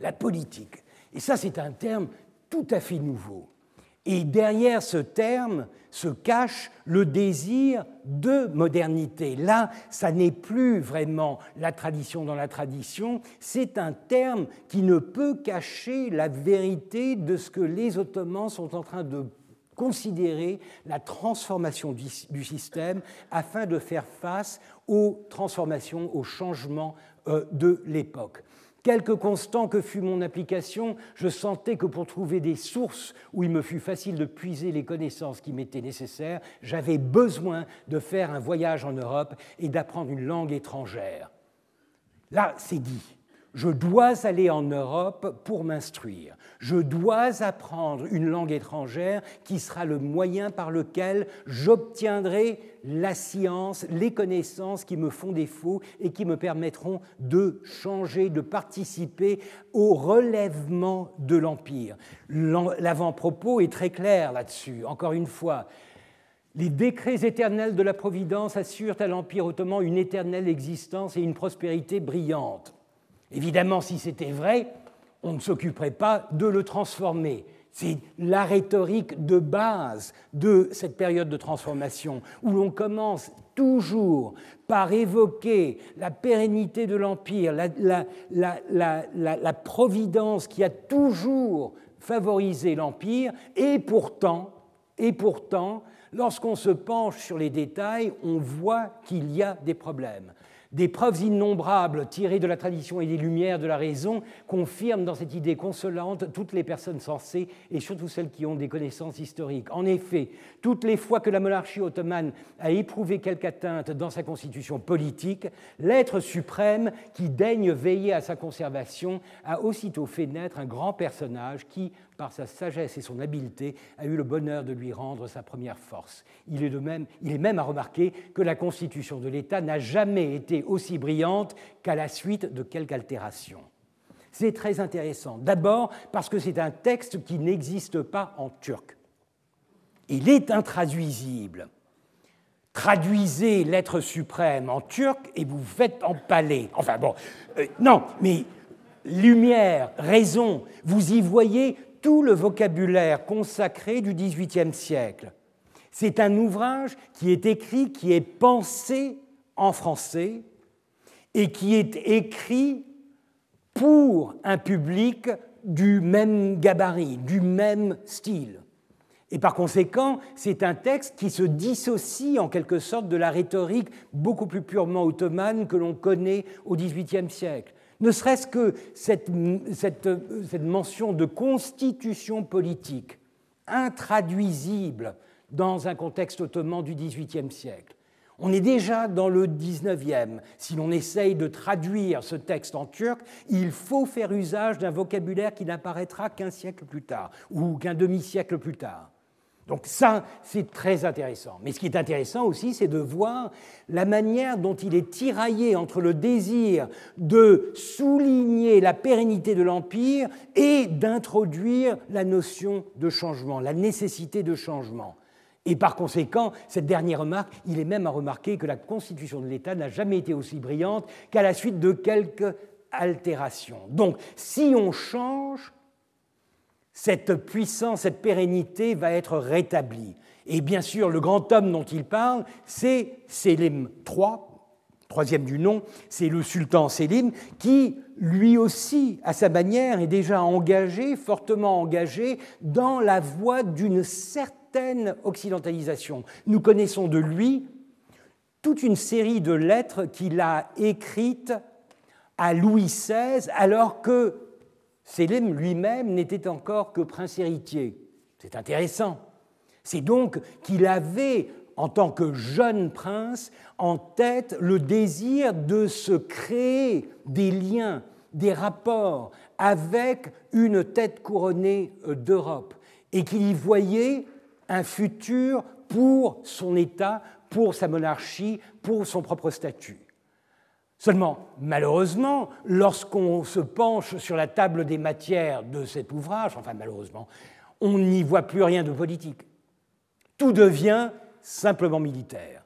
La politique. Et ça, c'est un terme tout à fait nouveau. Et derrière ce terme se cache le désir de modernité. Là, ça n'est plus vraiment la tradition dans la tradition, c'est un terme qui ne peut cacher la vérité de ce que les Ottomans sont en train de considérer la transformation du, système afin de faire face aux transformations, aux changements euh, de l'époque. Quelque constant que fût mon application, je sentais que pour trouver des sources où il me fut facile de puiser les connaissances qui m'étaient nécessaires, j'avais besoin de faire un voyage en Europe et d'apprendre une langue étrangère. Là, c'est dit. Je dois aller en Europe pour m'instruire. Je dois apprendre une langue étrangère qui sera le moyen par lequel j'obtiendrai la science, les connaissances qui me font défaut et qui me permettront de changer, de participer au relèvement de l'Empire. L'avant-propos est très clair là-dessus. Encore une fois, les décrets éternels de la Providence assurent à l'Empire ottoman une éternelle existence et une prospérité brillante. Évidemment, si c'était vrai, on ne s'occuperait pas de le transformer. C'est la rhétorique de base de cette période de transformation, où l'on commence toujours par évoquer la pérennité de l'Empire, la, providence qui a toujours favorisé l'Empire, et pourtant, et pourtant, lorsqu'on se penche sur les détails, on voit qu'il y a des problèmes. Des preuves innombrables tirées de la tradition et des lumières de la raison confirment dans cette idée consolante toutes les personnes sensées et surtout celles qui ont des connaissances historiques. En effet, toutes les fois que la monarchie ottomane a éprouvé quelque atteinte dans sa constitution politique, l'être suprême qui daigne veiller à sa conservation a aussitôt fait naître un grand personnage qui, par sa sagesse et son habileté, a eu le bonheur de lui rendre sa première force. Il est, de même, il est même à remarquer que la constitution de l'État n'a jamais été aussi brillante qu'à la suite de quelque altération. C'est très intéressant. D'abord parce que c'est un texte qui n'existe pas en turc. Il est intraduisible. Traduisez l'être suprême en turc et vous faites empaler. Enfin bon, euh, non, mais lumière, raison, vous y voyez tout le vocabulaire consacré du XVIIIe siècle. C'est un ouvrage qui est écrit, qui est pensé en français et qui est écrit pour un public du même gabarit, du même style. Et par conséquent, c'est un texte qui se dissocie en quelque sorte de la rhétorique beaucoup plus purement ottomane que l'on connaît au XVIIIe siècle ne serait-ce que cette, mention de constitution politique intraduisible dans un contexte ottoman du XVIIIe siècle. On est déjà dans le XIXe. Si l'on essaye de traduire ce texte en turc, il faut faire usage d'un vocabulaire qui n'apparaîtra qu'un siècle plus tard ou qu'un demi-siècle plus tard. Donc ça, c'est très intéressant. Mais ce qui est intéressant aussi, c'est de voir la manière dont il est tiraillé entre le désir de souligner la pérennité de l'Empire et d'introduire la notion de changement, la nécessité de changement. Et par conséquent, cette dernière remarque, il est même à remarquer que la constitution de l'État n'a jamais été aussi brillante qu'à la suite de quelques altérations. Donc, si on change, cette puissance, cette pérennité va être rétablie. Et bien sûr, le grand homme dont il parle, c'est Sélim III, troisième du nom, c'est le sultan Sélim, qui lui aussi, à sa manière, est déjà engagé, fortement engagé, dans la voie d'une certaine occidentalisation. Nous connaissons de lui toute une série de lettres qu'il a écrites à Louis XVI, alors que Sélim lui-même n'était encore que prince héritier. C'est intéressant. C'est donc qu'il avait, en tant que jeune prince, en tête le désir de se créer des liens, des rapports avec une tête couronnée d'Europe, et qu'il y voyait un futur pour son État, pour sa monarchie, pour son propre statut. Seulement, malheureusement, lorsqu'on se penche sur la table des matières de cet ouvrage, enfin malheureusement, on n'y voit plus rien de politique. Tout devient simplement militaire.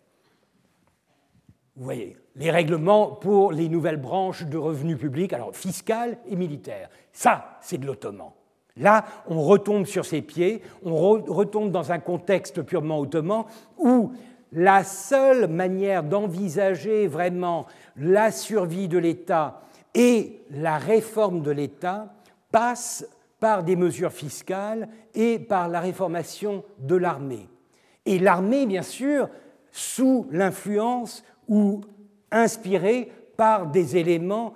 Vous voyez, les règlements pour les nouvelles branches de revenus publics, alors fiscal et militaire, ça, c'est de l'ottoman. Là, on retombe sur ses pieds, on retombe dans un contexte purement ottoman où la seule manière d'envisager vraiment la survie de l'État et la réforme de l'État passe par des mesures fiscales et par la réformation de l'armée. Et l'armée, bien sûr, sous l'influence ou inspirée par des éléments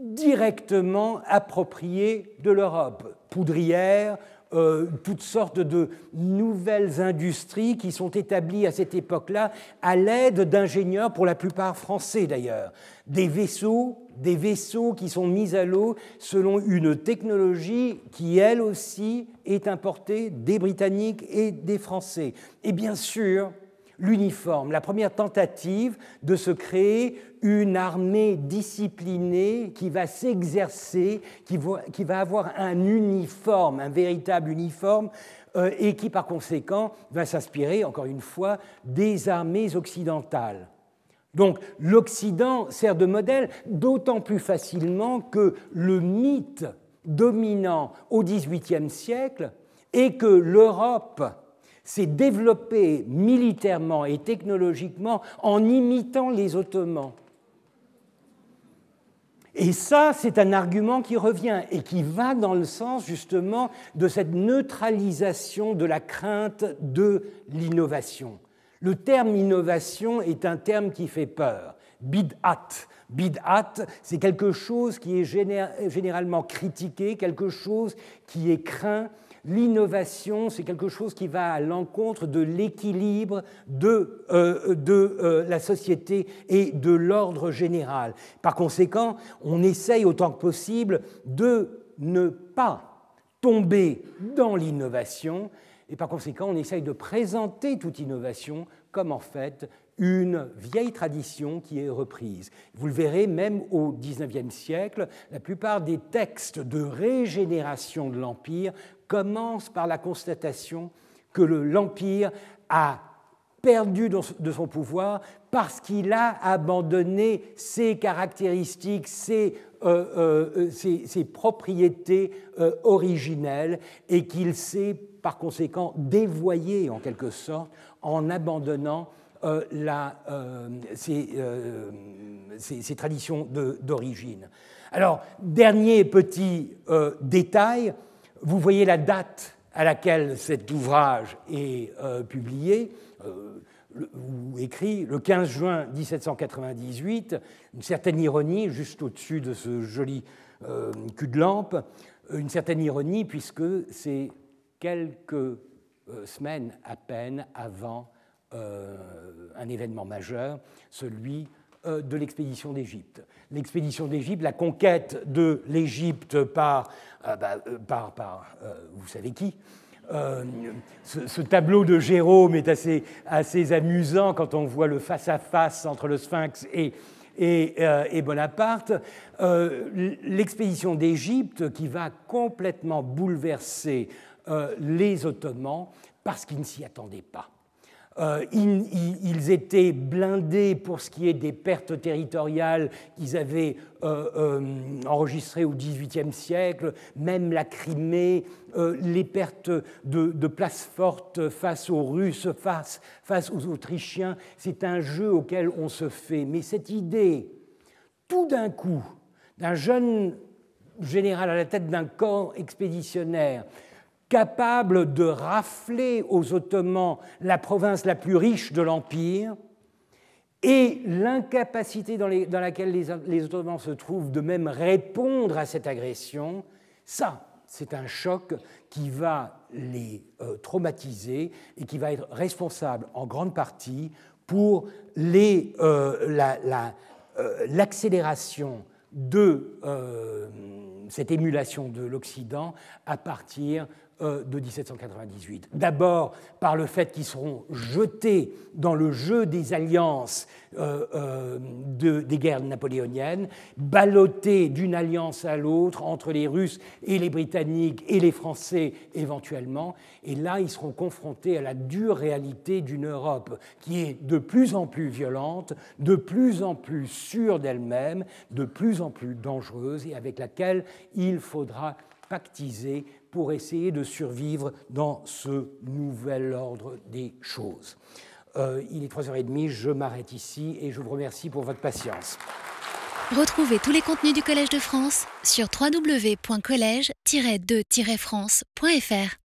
directement appropriés de l'Europe. Poudrière, euh, toutes sortes de nouvelles industries qui sont établies à cette époque-là à l'aide d'ingénieurs, pour la plupart français d'ailleurs. Des vaisseaux, des vaisseaux qui sont mis à l'eau selon une technologie qui, elle aussi, est importée des Britanniques et des Français. Et bien sûr, l'uniforme, la première tentative de se créer une armée disciplinée qui va s'exercer, qui, va avoir un uniforme, un véritable uniforme, euh, et qui par conséquent va s'inspirer, encore une fois, des armées occidentales. Donc l'Occident sert de modèle d'autant plus facilement que le mythe dominant au XVIIIe siècle est que l'Europe s'est développé militairement et technologiquement en imitant les Ottomans. Et ça, c'est un argument qui revient et qui va dans le sens justement de cette neutralisation de la crainte de l'innovation. Le terme innovation est un terme qui fait peur. Bid'at. Bid'at, c'est quelque chose qui est généralement critiqué, quelque chose qui est craint, L'innovation, c'est quelque chose qui va à l'encontre de l'équilibre de, euh, euh, la société et de l'ordre général. Par conséquent, on essaye autant que possible de ne pas tomber dans l'innovation, et par conséquent, on essaye de présenter toute innovation comme en fait une vieille tradition qui est reprise. Vous le verrez, même au XIXe siècle, la plupart des textes de régénération de l'Empire commence par la constatation que l'Empire a perdu de son pouvoir parce qu'il a abandonné ses caractéristiques, ses, euh, euh, propriétés euh, originelles et qu'il s'est par conséquent dévoyé en quelque sorte en abandonnant ces, traditions d'origine. Alors, dernier petit détail, vous voyez la date à laquelle cet ouvrage est euh, publié, euh, ou écrit, le 15 juin 1798, une certaine ironie, juste au-dessus de ce joli euh, cul de lampe, une certaine ironie puisque c'est quelques semaines à peine avant un événement majeur, celui de l'expédition d'Égypte. L'expédition d'Égypte, la conquête de l'Égypte par, euh, bah, euh, par, vous savez qui, ce, tableau de Jérôme est assez, assez amusant quand on voit le face-à-face entre le Sphinx et, et, et Bonaparte. L'expédition d'Égypte qui va complètement bouleverser les Ottomans parce qu'ils ne s'y attendaient pas. Euh, ils, étaient blindés pour ce qui est des pertes territoriales qu'ils avaient euh, euh, enregistrées au XVIIIe siècle, même la Crimée, les pertes de, places fortes face aux Russes, face, aux Autrichiens. C'est un jeu auquel on se fait. Mais cette idée, tout d'un coup, d'un jeune général à la tête d'un corps expéditionnaire capable de rafler aux Ottomans la province la plus riche de l'Empire, et l'incapacité dans, laquelle les, Ottomans se trouvent de même répondre à cette agression, ça, c'est un choc qui va les euh, traumatiser et qui va être responsable en grande partie pour euh, euh, l'accélération de cette émulation de l'Occident à partir de 1798. D'abord par le fait qu'ils seront jetés dans le jeu des alliances euh, euh, des guerres napoléoniennes, ballottés d'une alliance à l'autre entre les Russes et les Britanniques et les Français éventuellement. Et là, ils seront confrontés à la dure réalité d'une Europe qui est de plus en plus violente, de plus en plus sûre d'elle-même, de plus en plus dangereuse et avec laquelle il faudra pactiser pour essayer de survivre dans ce nouvel ordre des choses. Euh, il est 3h30, je m'arrête ici et je vous remercie pour votre patience. Retrouvez tous les contenus du Collège de France sur www.colège-2-france.fr.